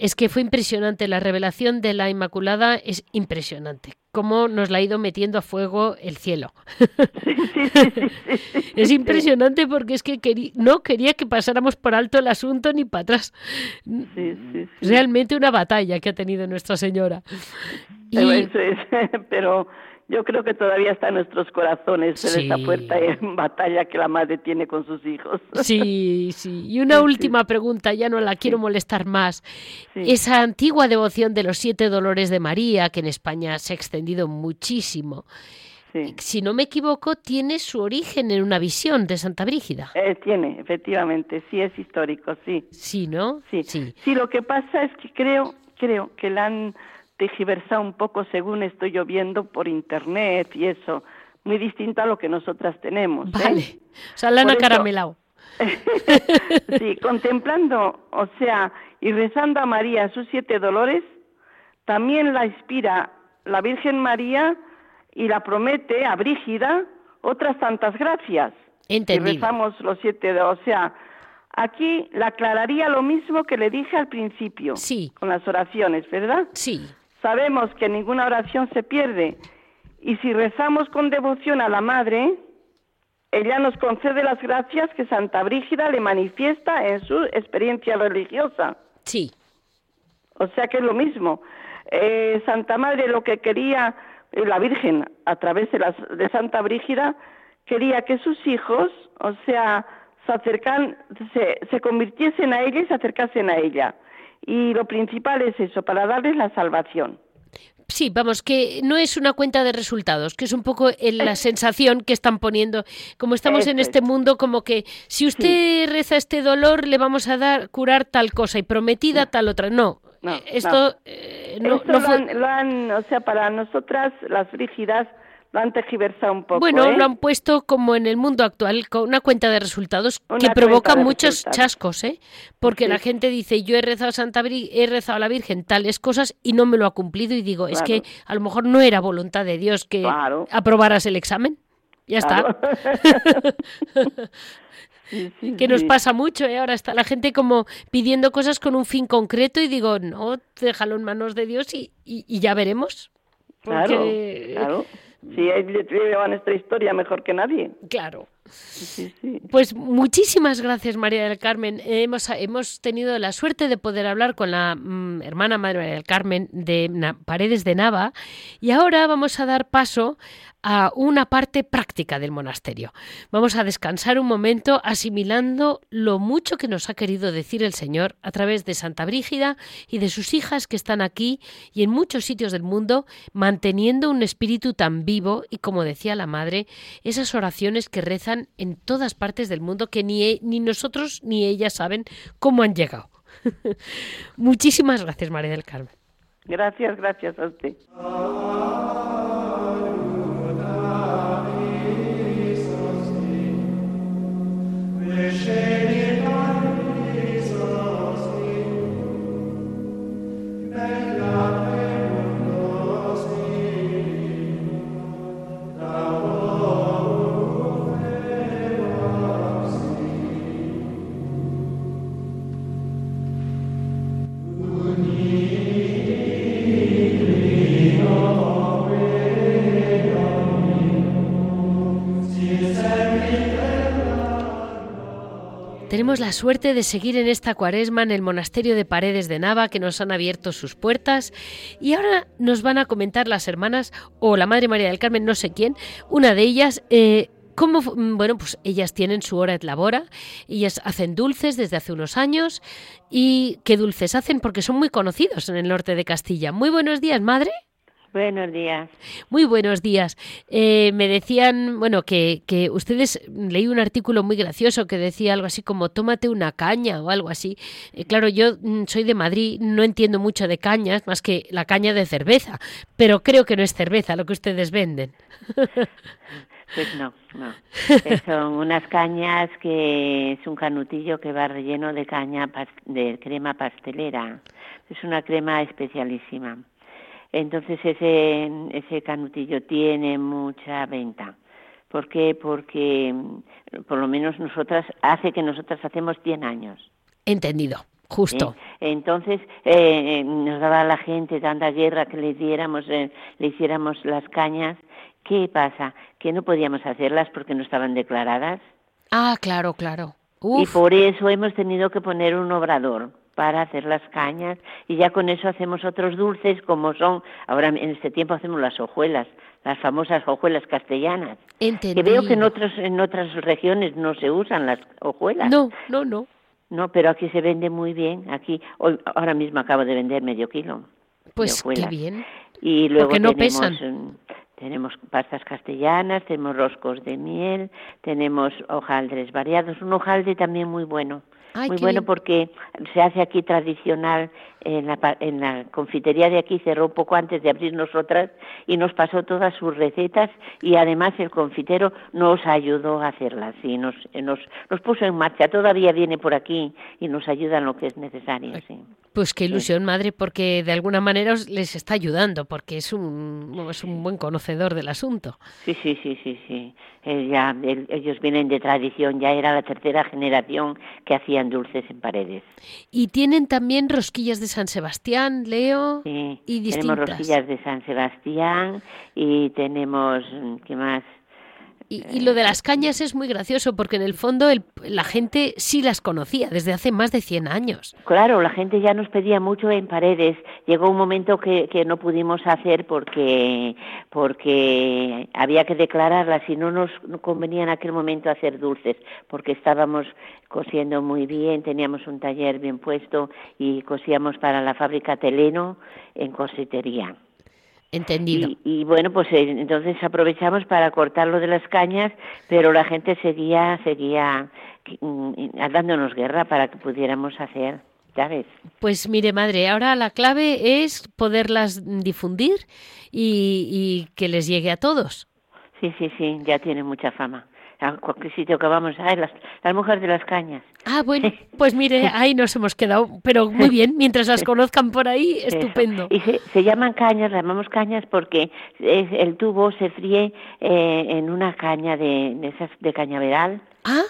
Es que fue impresionante, la revelación de la Inmaculada es impresionante. Cómo nos la ha ido metiendo a fuego el cielo. es impresionante porque es que no quería que pasáramos por alto el asunto ni para atrás. Realmente una batalla que ha tenido Nuestra Señora. Y... pero yo creo que todavía está en nuestros corazones en esta puerta en batalla que la madre tiene con sus hijos. Sí, sí. Y una última pregunta, ya no la quiero molestar más. Esa antigua devoción de los siete dolores de María, que en España se ha extendido muchísimo, si no me equivoco, tiene su origen en una visión de Santa Brígida. Eh, tiene, efectivamente, sí es histórico, sí. Sí, ¿no? Sí. sí. Sí, lo que pasa es que creo, creo que la han tergiversado un poco según estoy yo viendo por internet y eso, muy distinto a lo que nosotras tenemos. ¿eh? Vale, o sea, la han acaramelado. sí, contemplando, o sea, y rezando a María sus siete dolores, también la inspira la Virgen María y la promete a Brígida otras tantas gracias. Entendido. Y rezamos los siete, o sea, aquí la aclararía lo mismo que le dije al principio. Sí. Con las oraciones, ¿verdad? Sí. Sabemos que ninguna oración se pierde y si rezamos con devoción a la Madre, ella nos concede las gracias que Santa Brígida le manifiesta en su experiencia religiosa. Sí. O sea que es lo mismo. Eh, Santa Madre lo que quería, eh, la Virgen, a través de, las, de Santa Brígida, quería que sus hijos, o sea, se acercan, se, se convirtiesen a ella y se acercasen a ella. Y lo principal es eso, para darles la salvación. Sí, vamos, que no es una cuenta de resultados, que es un poco la sensación que están poniendo. Como estamos en este mundo, como que si usted reza este dolor, le vamos a dar curar tal cosa y prometida tal otra. No, esto eh, no, lo, han, o sea, para nosotras las frígidas lo han tergiversado un poco. Bueno, ¿eh? lo han puesto como en el mundo actual, con una cuenta de resultados que provoca muchos chascos, ¿eh? Porque la gente dice, yo he rezado a Santa he rezado a la Virgen tales cosas y no me lo ha cumplido y digo, es que a lo mejor no era voluntad de Dios que aprobaras el examen. Ya está. que nos pasa mucho, ¿eh? Ahora está la gente como pidiendo cosas con un fin concreto y digo, no, déjalo en manos de Dios y, y, ya veremos. Claro, claro. Si llevan nuestra historia mejor que nadie. Claro. Pues muchísimas gracias, María del Carmen. Hemos, hemos tenido la suerte de poder hablar con la mm, hermana María del Carmen de Paredes de Nava y ahora vamos a dar paso a una parte práctica del monasterio. Vamos a descansar un momento asimilando lo mucho que nos ha querido decir el Señor a través de Santa Brígida y de sus hijas que están aquí y en muchos sitios del mundo manteniendo un espíritu tan vivo y como decía la Madre, esas oraciones que reza están en todas partes del mundo que ni, e, ni nosotros ni ellas saben cómo han llegado. Muchísimas gracias, María del Carmen. Gracias, gracias a usted. Tenemos la suerte de seguir en esta cuaresma en el monasterio de Paredes de Nava, que nos han abierto sus puertas. Y ahora nos van a comentar las hermanas, o la Madre María del Carmen, no sé quién, una de ellas, eh, cómo, bueno, pues ellas tienen su hora de labora, ellas hacen dulces desde hace unos años. ¿Y qué dulces hacen? Porque son muy conocidos en el norte de Castilla. Muy buenos días, Madre. Buenos días. Muy buenos días. Eh, me decían, bueno, que, que ustedes, leí un artículo muy gracioso que decía algo así como tómate una caña o algo así. Eh, claro, yo mm, soy de Madrid, no entiendo mucho de cañas, más que la caña de cerveza, pero creo que no es cerveza lo que ustedes venden. Pues no, no. Son unas cañas que es un canutillo que va relleno de caña de crema pastelera. Es una crema especialísima. Entonces ese, ese canutillo tiene mucha venta. ¿Por qué? Porque mm, por lo menos nosotras, hace que nosotras hacemos 100 años. Entendido. Justo. ¿Eh? Entonces eh, eh, nos daba a la gente tanta guerra que le diéramos, le hiciéramos las cañas. ¿Qué pasa? Que no podíamos hacerlas porque no estaban declaradas. Ah, claro, claro. Y por eso hemos tenido que poner un obrador para hacer las cañas y ya con eso hacemos otros dulces como son, ahora en este tiempo hacemos las hojuelas, las famosas hojuelas castellanas. Que veo que en otras, en otras regiones no se usan las hojuelas. No, no, no. No, pero aquí se vende muy bien. Aquí, hoy, ahora mismo acabo de vender medio kilo. Pues qué bien. Y luego Porque no tenemos, pesan. tenemos pastas castellanas, tenemos roscos de miel, tenemos hojaldres variados, un hojalde también muy bueno muy bueno porque se hace aquí tradicional en la, en la confitería de aquí cerró un poco antes de abrir nosotras y nos pasó todas sus recetas y además el confitero nos ayudó a hacerlas y nos, nos, nos puso en marcha. Todavía viene por aquí y nos ayuda en lo que es necesario. Sí. Pues qué ilusión, madre, porque de alguna manera les está ayudando, porque es un, es un buen conocedor del asunto. Sí, sí, sí, sí, sí. Eh, ya, ellos vienen de tradición, ya era la tercera generación que dulces en paredes. Y tienen también rosquillas de San Sebastián, Leo, sí, y distintas. Tenemos rosquillas de San Sebastián y tenemos, ¿qué más? Y, lo de las cañas es muy gracioso porque en el fondo la gente sí las conocía desde hace más de 100 años. Claro, la gente ya nos pedía mucho en paredes. Llegó un momento que, no pudimos hacer porque, porque había que declararlas y no nos convenía en aquel momento hacer dulces porque estábamos cosiendo muy bien, teníamos un taller bien puesto y cosíamos para la fábrica Teleno en cositería. Entendido. Y, bueno, pues eh, entonces aprovechamos para cortar lo de las cañas, pero la gente seguía, seguía mm, dándonos guerra para que pudiéramos hacer. ¿Sabes? Pues mire, madre, ahora la clave es poderlas difundir y, y que les llegue a todos. Sí, sí, sí, ya tiene mucha fama a cualquier sitio que vamos, a las, las mujeres de las cañas. Ah, bueno, pues mire, ahí nos hemos quedado, pero muy bien, mientras las conozcan por ahí, estupendo. Y se, llaman cañas, las llamamos cañas porque el tubo se fríe eh, en una caña de, de, esas de cañaveral. Ah.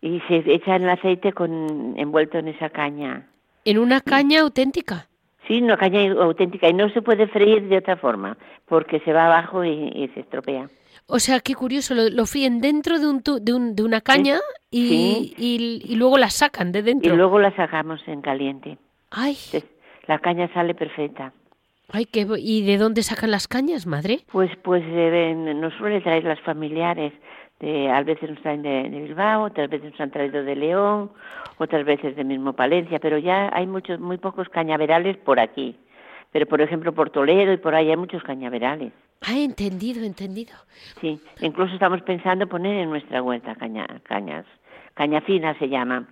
Y se echa el aceite con envuelto en esa caña. ¿En una caña auténtica? Sí, una caña auténtica y no se puede freír de otra forma porque se va abajo y se estropea. O sea, qué curioso, lo, fríen dentro de, un, de, un, de una caña y, y, luego la sacan de dentro. Y luego la sacamos en caliente. Ay. La caña sale perfecta. Ay, qué, ¿y de dónde sacan las cañas, madre? Pues, pues eh, nos suelen traer las familiares. De, a veces nos traen de, Bilbao, otras veces nos han traído de León, otras veces de mismo Palencia, pero ya hay muchos, muy pocos cañaverales por aquí Pero, por ejemplo, por Toledo y por ahí hay muchos cañaverales. Ah, entendido, entendido. Sí, incluso estamos pensando poner en nuestra huerta caña, cañas. Caña fina se llama.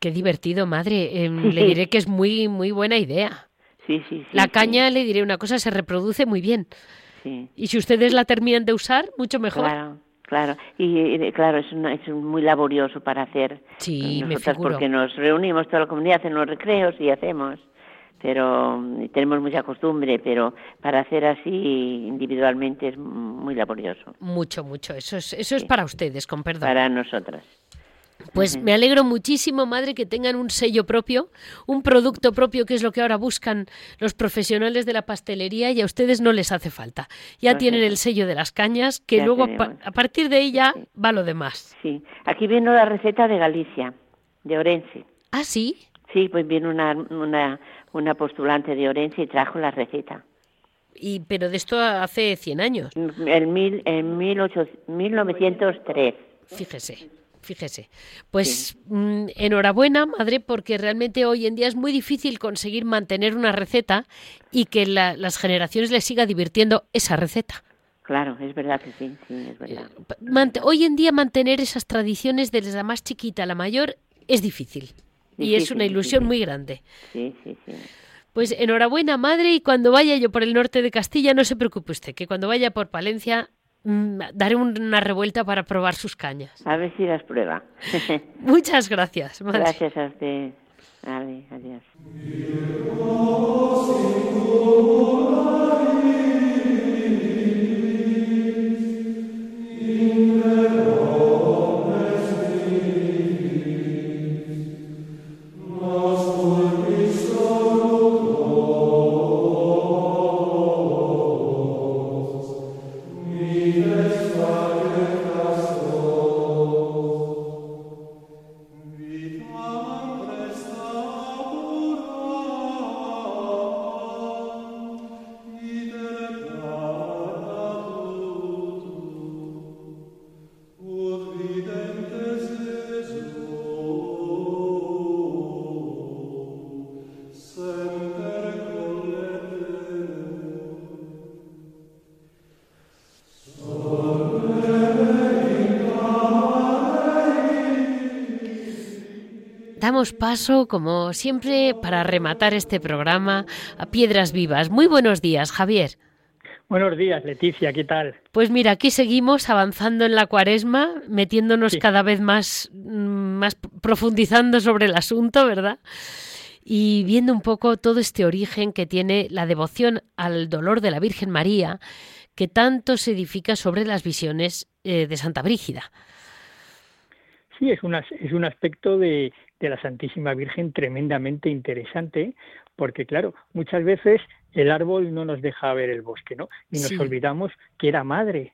qué divertido, madre. Em, le diré que es muy, muy buena idea. Sí, sí, sí. La caña, le diré una cosa, se reproduce muy bien. Sí. Y si ustedes la terminan de usar, mucho mejor. Claro. Claro, y, claro, es, es muy laborioso para hacer sí, nosotras porque nos reunimos toda la comunidad en los recreos y hacemos, pero tenemos mucha costumbre, pero para hacer así individualmente es muy laborioso. Mucho, mucho, eso es, eso es para ustedes, con perdón. Para nosotras. Pues me alegro muchísimo, madre, que tengan un sello propio, un producto propio, que es lo que ahora buscan los profesionales de la pastelería y a ustedes no les hace falta. Ya tienen el sello de las cañas, que luego a partir de ella va lo demás. Sí, aquí viene la receta de Galicia, de Orense. ¿Ah, sí? Sí, pues viene una, una, una postulante de Orense y trajo la receta. Y, pero de esto hace 100 años. En, mil, en mil 1903. Fíjese. Fíjese. Pues mm, enhorabuena, madre, porque realmente hoy en día es muy difícil conseguir mantener una receta y que las generaciones les siga divirtiendo esa receta. Claro, es verdad que sí, sí, es verdad. Eh, hoy en día mantener esas tradiciones desde la más chiquita a la mayor es difícil. Y es una ilusión muy grande. Sí, sí, sí. Pues enhorabuena, madre, y cuando vaya yo por el norte de Castilla, no se preocupe usted, que cuando vaya por Palencia Mm, daré una revuelta para probar sus cañas. A ver si las prueba. Muchas gracias. Gracias a usted. Vale, adiós. Amen. Damos paso, como siempre, para rematar este programa a Piedras Vivas. Muy buenos días, Javier. Buenos días, Leticia, ¿qué tal? Pues mira, aquí seguimos avanzando en la cuaresma, metiéndonos cada vez más, mm, más profundizando sobre el asunto, ¿verdad? Y viendo un poco todo este origen que tiene la devoción al dolor de la Virgen María, que tanto se edifica sobre las visiones eh, de Santa Brígida. Sí, es, es un aspecto de, de la Santísima Virgen tremendamente interesante, porque claro, muchas veces el árbol no nos deja ver el bosque, ¿no? Y nos olvidamos que era madre.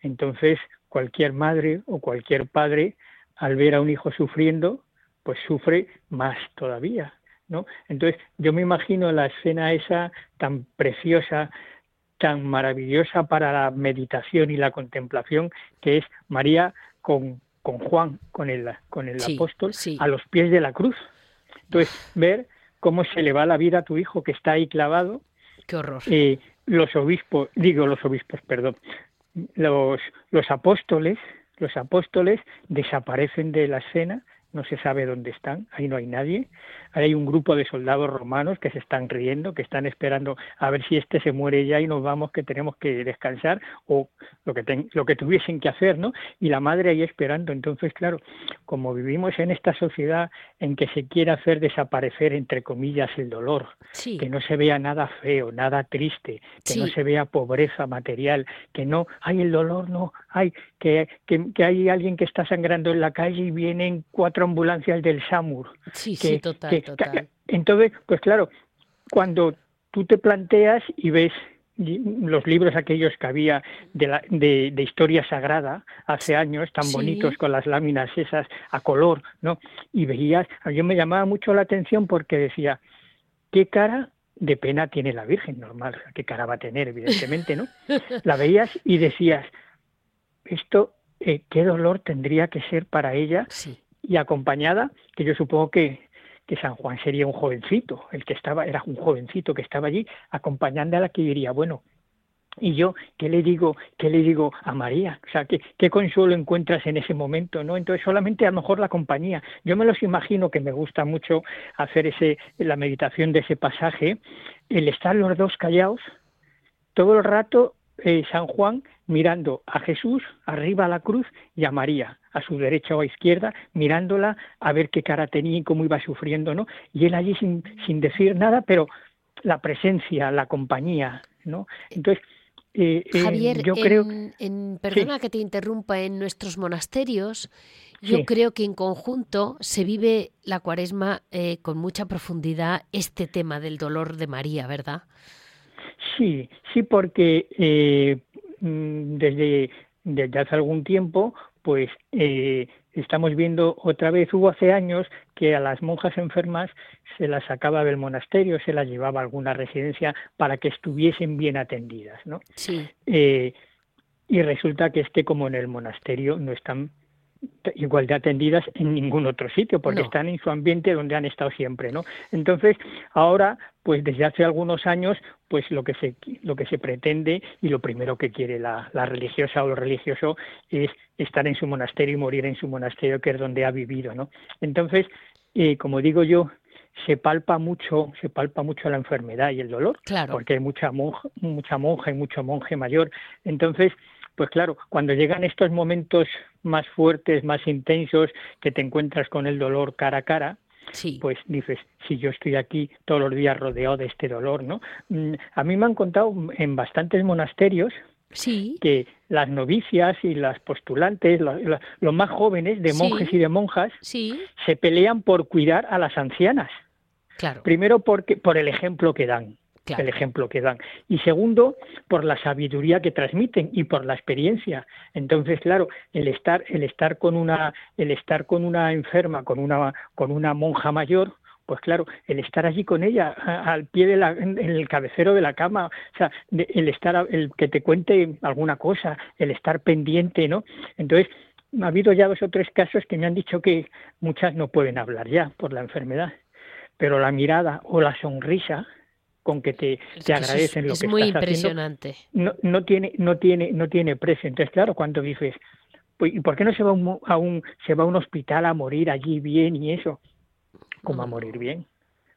Entonces, cualquier madre o cualquier padre, al ver a un hijo sufriendo, pues sufre más todavía, ¿no? Entonces, yo me imagino la escena esa tan preciosa, tan maravillosa para la meditación y la contemplación, que es María con con Juan, con el, con el apóstol, a los pies de la cruz. Entonces, ver cómo se le va la vida a tu hijo que está ahí clavado. Qué horror. Eh, los obispos, digo los obispos, perdón, los, los apóstoles, los apóstoles desaparecen de la escena no se sabe dónde están, ahí no hay nadie. Hay un grupo de soldados romanos que se están riendo, que están esperando a ver si este se muere ya y nos vamos, que tenemos que descansar, o lo que, lo que tuviesen que hacer, ¿no? Y la madre ahí esperando. Entonces, claro, como vivimos en esta sociedad en que se quiere hacer desaparecer, entre comillas, el dolor, que no se vea nada feo, nada triste, que no se vea pobreza material, que no, hay el dolor, no, hay, que, que, que hay alguien que está sangrando en la calle y vienen cuatro ambulancias del SAMUR. Sí, sí, total, total. Entonces, pues claro, cuando tú te planteas y ves los libros aquellos que había de, la, de, historia sagrada hace años, tan bonitos con las láminas esas a color, ¿no? Y veías, a mí me llamaba mucho la atención porque decía, ¿qué cara de pena tiene la Virgen? Normal, ¿qué cara va a tener, evidentemente, ¿no? La veías y decías, esto, eh, ¿qué dolor tendría que ser para ella? Sí y acompañada, que yo supongo que, que San Juan sería un jovencito, el que estaba, era un jovencito que estaba allí acompañando a la que diría, bueno, y yo, ¿qué le digo, qué le digo a María? O sea, ¿qué, ¿qué, consuelo encuentras en ese momento? ¿no? Entonces, solamente a lo mejor la compañía. Yo me los imagino que me gusta mucho hacer ese, la meditación de ese pasaje, el estar los dos callados, todo el rato eh, San Juan mirando a Jesús arriba a la cruz y a María a su derecha o a izquierda, mirándola a ver qué cara tenía y cómo iba sufriendo, ¿no? Y él allí sin, sin decir nada, pero la presencia, la compañía, ¿no? Entonces, eh, eh, Javier, yo creo en, perdona que te interrumpa, en nuestros monasterios, yo creo que en conjunto se vive la cuaresma con mucha profundidad este tema del dolor de María, ¿verdad? Sí, sí, porque eh, mm, desde, desde hace algún tiempo, pues eh, estamos viendo otra vez, hubo hace años que a las monjas enfermas se las sacaba del monasterio, se las llevaba a alguna residencia para que estuviesen bien atendidas, ¿no? Sí. Eh, y resulta que es que como en el monasterio no están igual de atendidas en ningún otro sitio, porque están en su ambiente donde han estado siempre, ¿no? Entonces, ahora, pues desde hace algunos años, pues lo que se, lo que se pretende y lo primero que quiere la, la religiosa o el religioso es estar en su monasterio y morir en su monasterio, que es donde ha vivido, ¿no? Entonces, eh, como digo yo, se palpa mucho, se palpa mucho la enfermedad y el dolor, claro. porque hay mucha monja, mucha monja y mucho monje mayor. Entonces, pues claro, cuando llegan estos momentos más fuertes, más intensos, que te encuentras con el dolor cara a cara, pues dices, si yo estoy aquí todos los días rodeado de este dolor, ¿no? Mm, a mí me han contado en bastantes monasterios que las novicias y las postulantes, los, más jóvenes de monjes y de monjas, se pelean por cuidar a las ancianas. Claro. Primero porque por el ejemplo que dan el ejemplo que dan. Y segundo, por la sabiduría que transmiten y por la experiencia. Entonces, claro, el estar, el estar con una, el estar con una enferma, con una, con una monja mayor, pues claro, el estar allí con ella, al pie de la, en el cabecero de la cama, o sea, el estar, el que te cuente alguna cosa, el estar pendiente, ¿no? Entonces, ha habido ya dos o tres casos que me han dicho que muchas no pueden hablar ya por la enfermedad, pero la mirada o la sonrisa, con que te, te agradecen lo que muy impresionante. no, no tiene no tiene no tiene precio. Entonces claro cuando dices pues, ¿y por qué no se va a un, se va a un hospital a morir allí bien y eso como a morir bien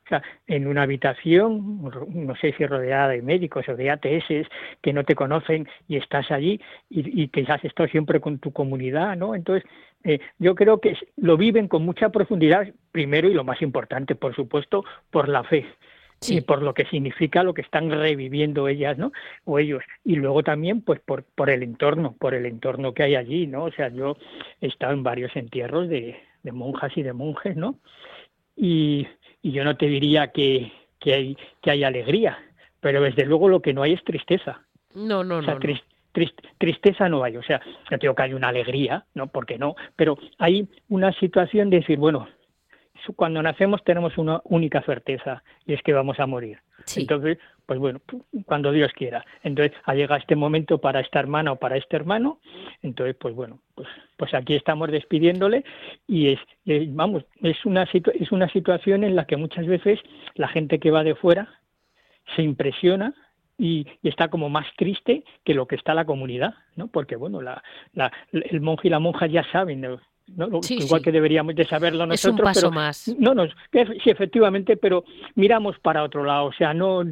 o sea, en una habitación, no sé si rodeada de médicos o de ATS que no te conocen y estás allí y, y que has estado siempre con tu comunidad, ¿no? Entonces, eh, yo creo que lo viven con mucha profundidad, primero y lo más importante, por supuesto, por la fe y por lo que significa lo que están reviviendo ellas, ¿no? O ellos. Y luego también, pues, por, por el entorno, por el entorno que hay allí, ¿no? O sea, yo he estado en varios entierros de, de monjas y de monjes, ¿no? Y, y yo no te diría que, que, hay, que hay alegría, pero desde luego lo que no hay es tristeza. No, no, o sea, no, tristeza no hay, o sea, no tengo que hay una alegría, ¿no? Porque no, pero hay una situación de decir, bueno, cuando nacemos tenemos una única certeza y es que vamos a morir. Entonces, pues bueno, cuando Dios quiera. Entonces, ha llegado este momento para esta hermana o para este hermano, entonces, pues bueno, pues, pues aquí estamos despidiéndole y es, vamos, es una, es una situación en la que muchas veces la gente que va de fuera se impresiona y, está como más triste que lo que está la comunidad, ¿no? Porque bueno, la, la, el monje y la monja ya saben igual que deberíamos de saberlo nosotros. Es un paso pero, más. No, no, sí, efectivamente, pero miramos para otro lado. O sea, no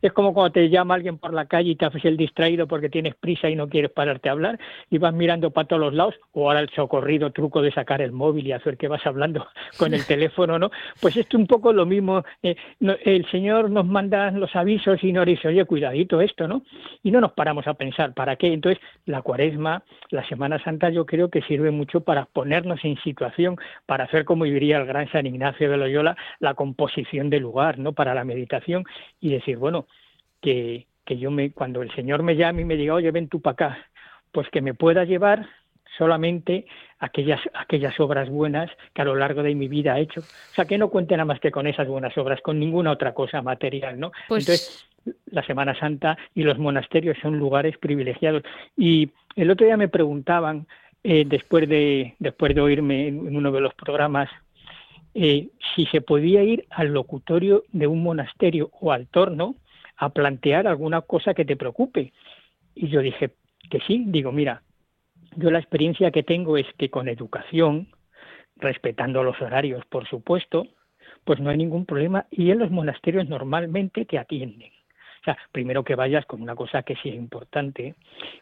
es como cuando te llama alguien por la calle y te haces el distraído porque tienes prisa y no quieres pararte a hablar y vas mirando para todos los lados, o ahora el socorrido truco de sacar el móvil y hacer que vas hablando con el teléfono, ¿no? Pues esto es un poco lo mismo. Eh, el Señor nos manda los avisos y nos dice, oye, cuidadito esto, ¿no? Y no nos paramos a pensar, ¿para qué? Entonces, la cuaresma, la Semana Santa, yo creo que sirve mucho para poner en situación para hacer, como diría el gran San Ignacio de Loyola, la composición del lugar, ¿no? Para la meditación y decir, bueno, que, que yo me, cuando el Señor me llame y me diga, oye, ven tú para acá, pues que me pueda llevar solamente aquellas, aquellas obras buenas que a lo largo de mi vida he hecho. O sea, que no cuente nada más que con esas buenas obras, con ninguna otra cosa material, ¿no? Pues Entonces, la Semana Santa y los monasterios son lugares privilegiados. Y el otro día me preguntaban eh, después de después de oírme en uno de los programas eh, si se podía ir al locutorio de un monasterio o al torno a plantear alguna cosa que te preocupe. Y yo dije que sí, digo, mira, yo la experiencia que tengo es que con educación, respetando los horarios, por supuesto, pues no hay ningún problema y en los monasterios normalmente te atienden. O sea, primero que vayas con una cosa que sí es importante,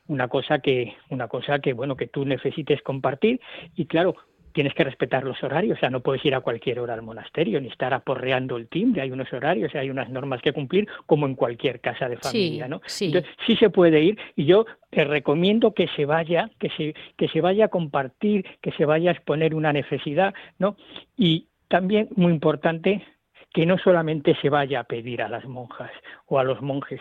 una cosa que, una cosa que bueno, que tú necesites compartir y claro, tienes que respetar los horarios, o sea, no puedes ir a cualquier hora al monasterio ni estar aporreando el timbre, hay unos horarios, hay unas normas que cumplir, como en cualquier casa de familia, ¿no? Sí. Entonces, sí se puede ir y yo te recomiendo que se vaya, que se, que se vaya a compartir, que se vaya a exponer una necesidad, ¿no? Y también, muy importante, que no solamente se vaya a pedir a las monjas o a los monjes,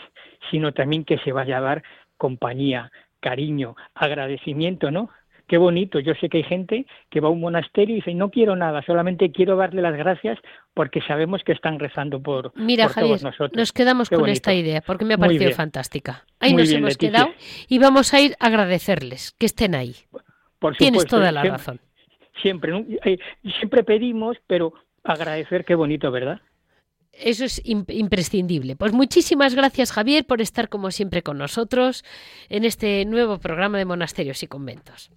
sino también que se vaya a dar compañía, cariño, agradecimiento, ¿no? Qué bonito. Yo sé que hay gente que va a un monasterio y dice, no quiero nada, solamente quiero darle las gracias porque sabemos que están rezando por, Mira, todos nosotros. Nos quedamos con esta idea porque me ha parecido fantástica. Ahí nos hemos quedado y vamos a ir a agradecerles que estén ahí. Por Tienes toda la razón. Siempre, eh, siempre pedimos, pero agradecer, qué bonito, ¿verdad? Eso es imprescindible. Pues muchísimas gracias Javier por estar como siempre con nosotros en este nuevo programa de monasterios y conventos.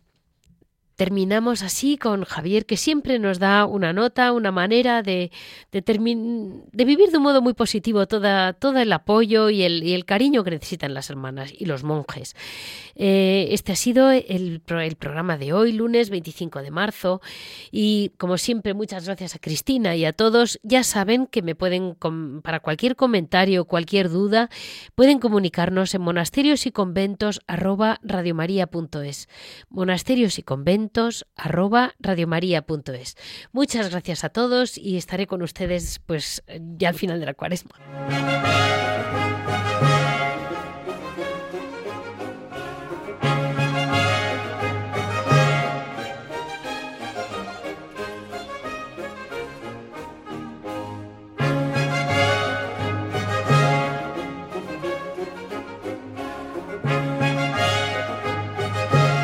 Terminamos así con Javier, que siempre nos da una nota, una manera de, de, vivir de un modo muy positivo toda, todo el apoyo y el, el, cariño que necesitan las hermanas y los monjes. Eh, este ha sido el, el, programa de hoy, lunes 25 de marzo. Y como siempre, muchas gracias a Cristina y a todos. Ya saben que me pueden, para cualquier comentario, cualquier duda, pueden comunicarnos en monasterios y conventos. Monasterios y conventos arroba radiomaria.es. Muchas gracias a todos y estaré con ustedes pues ya al final de la cuaresma.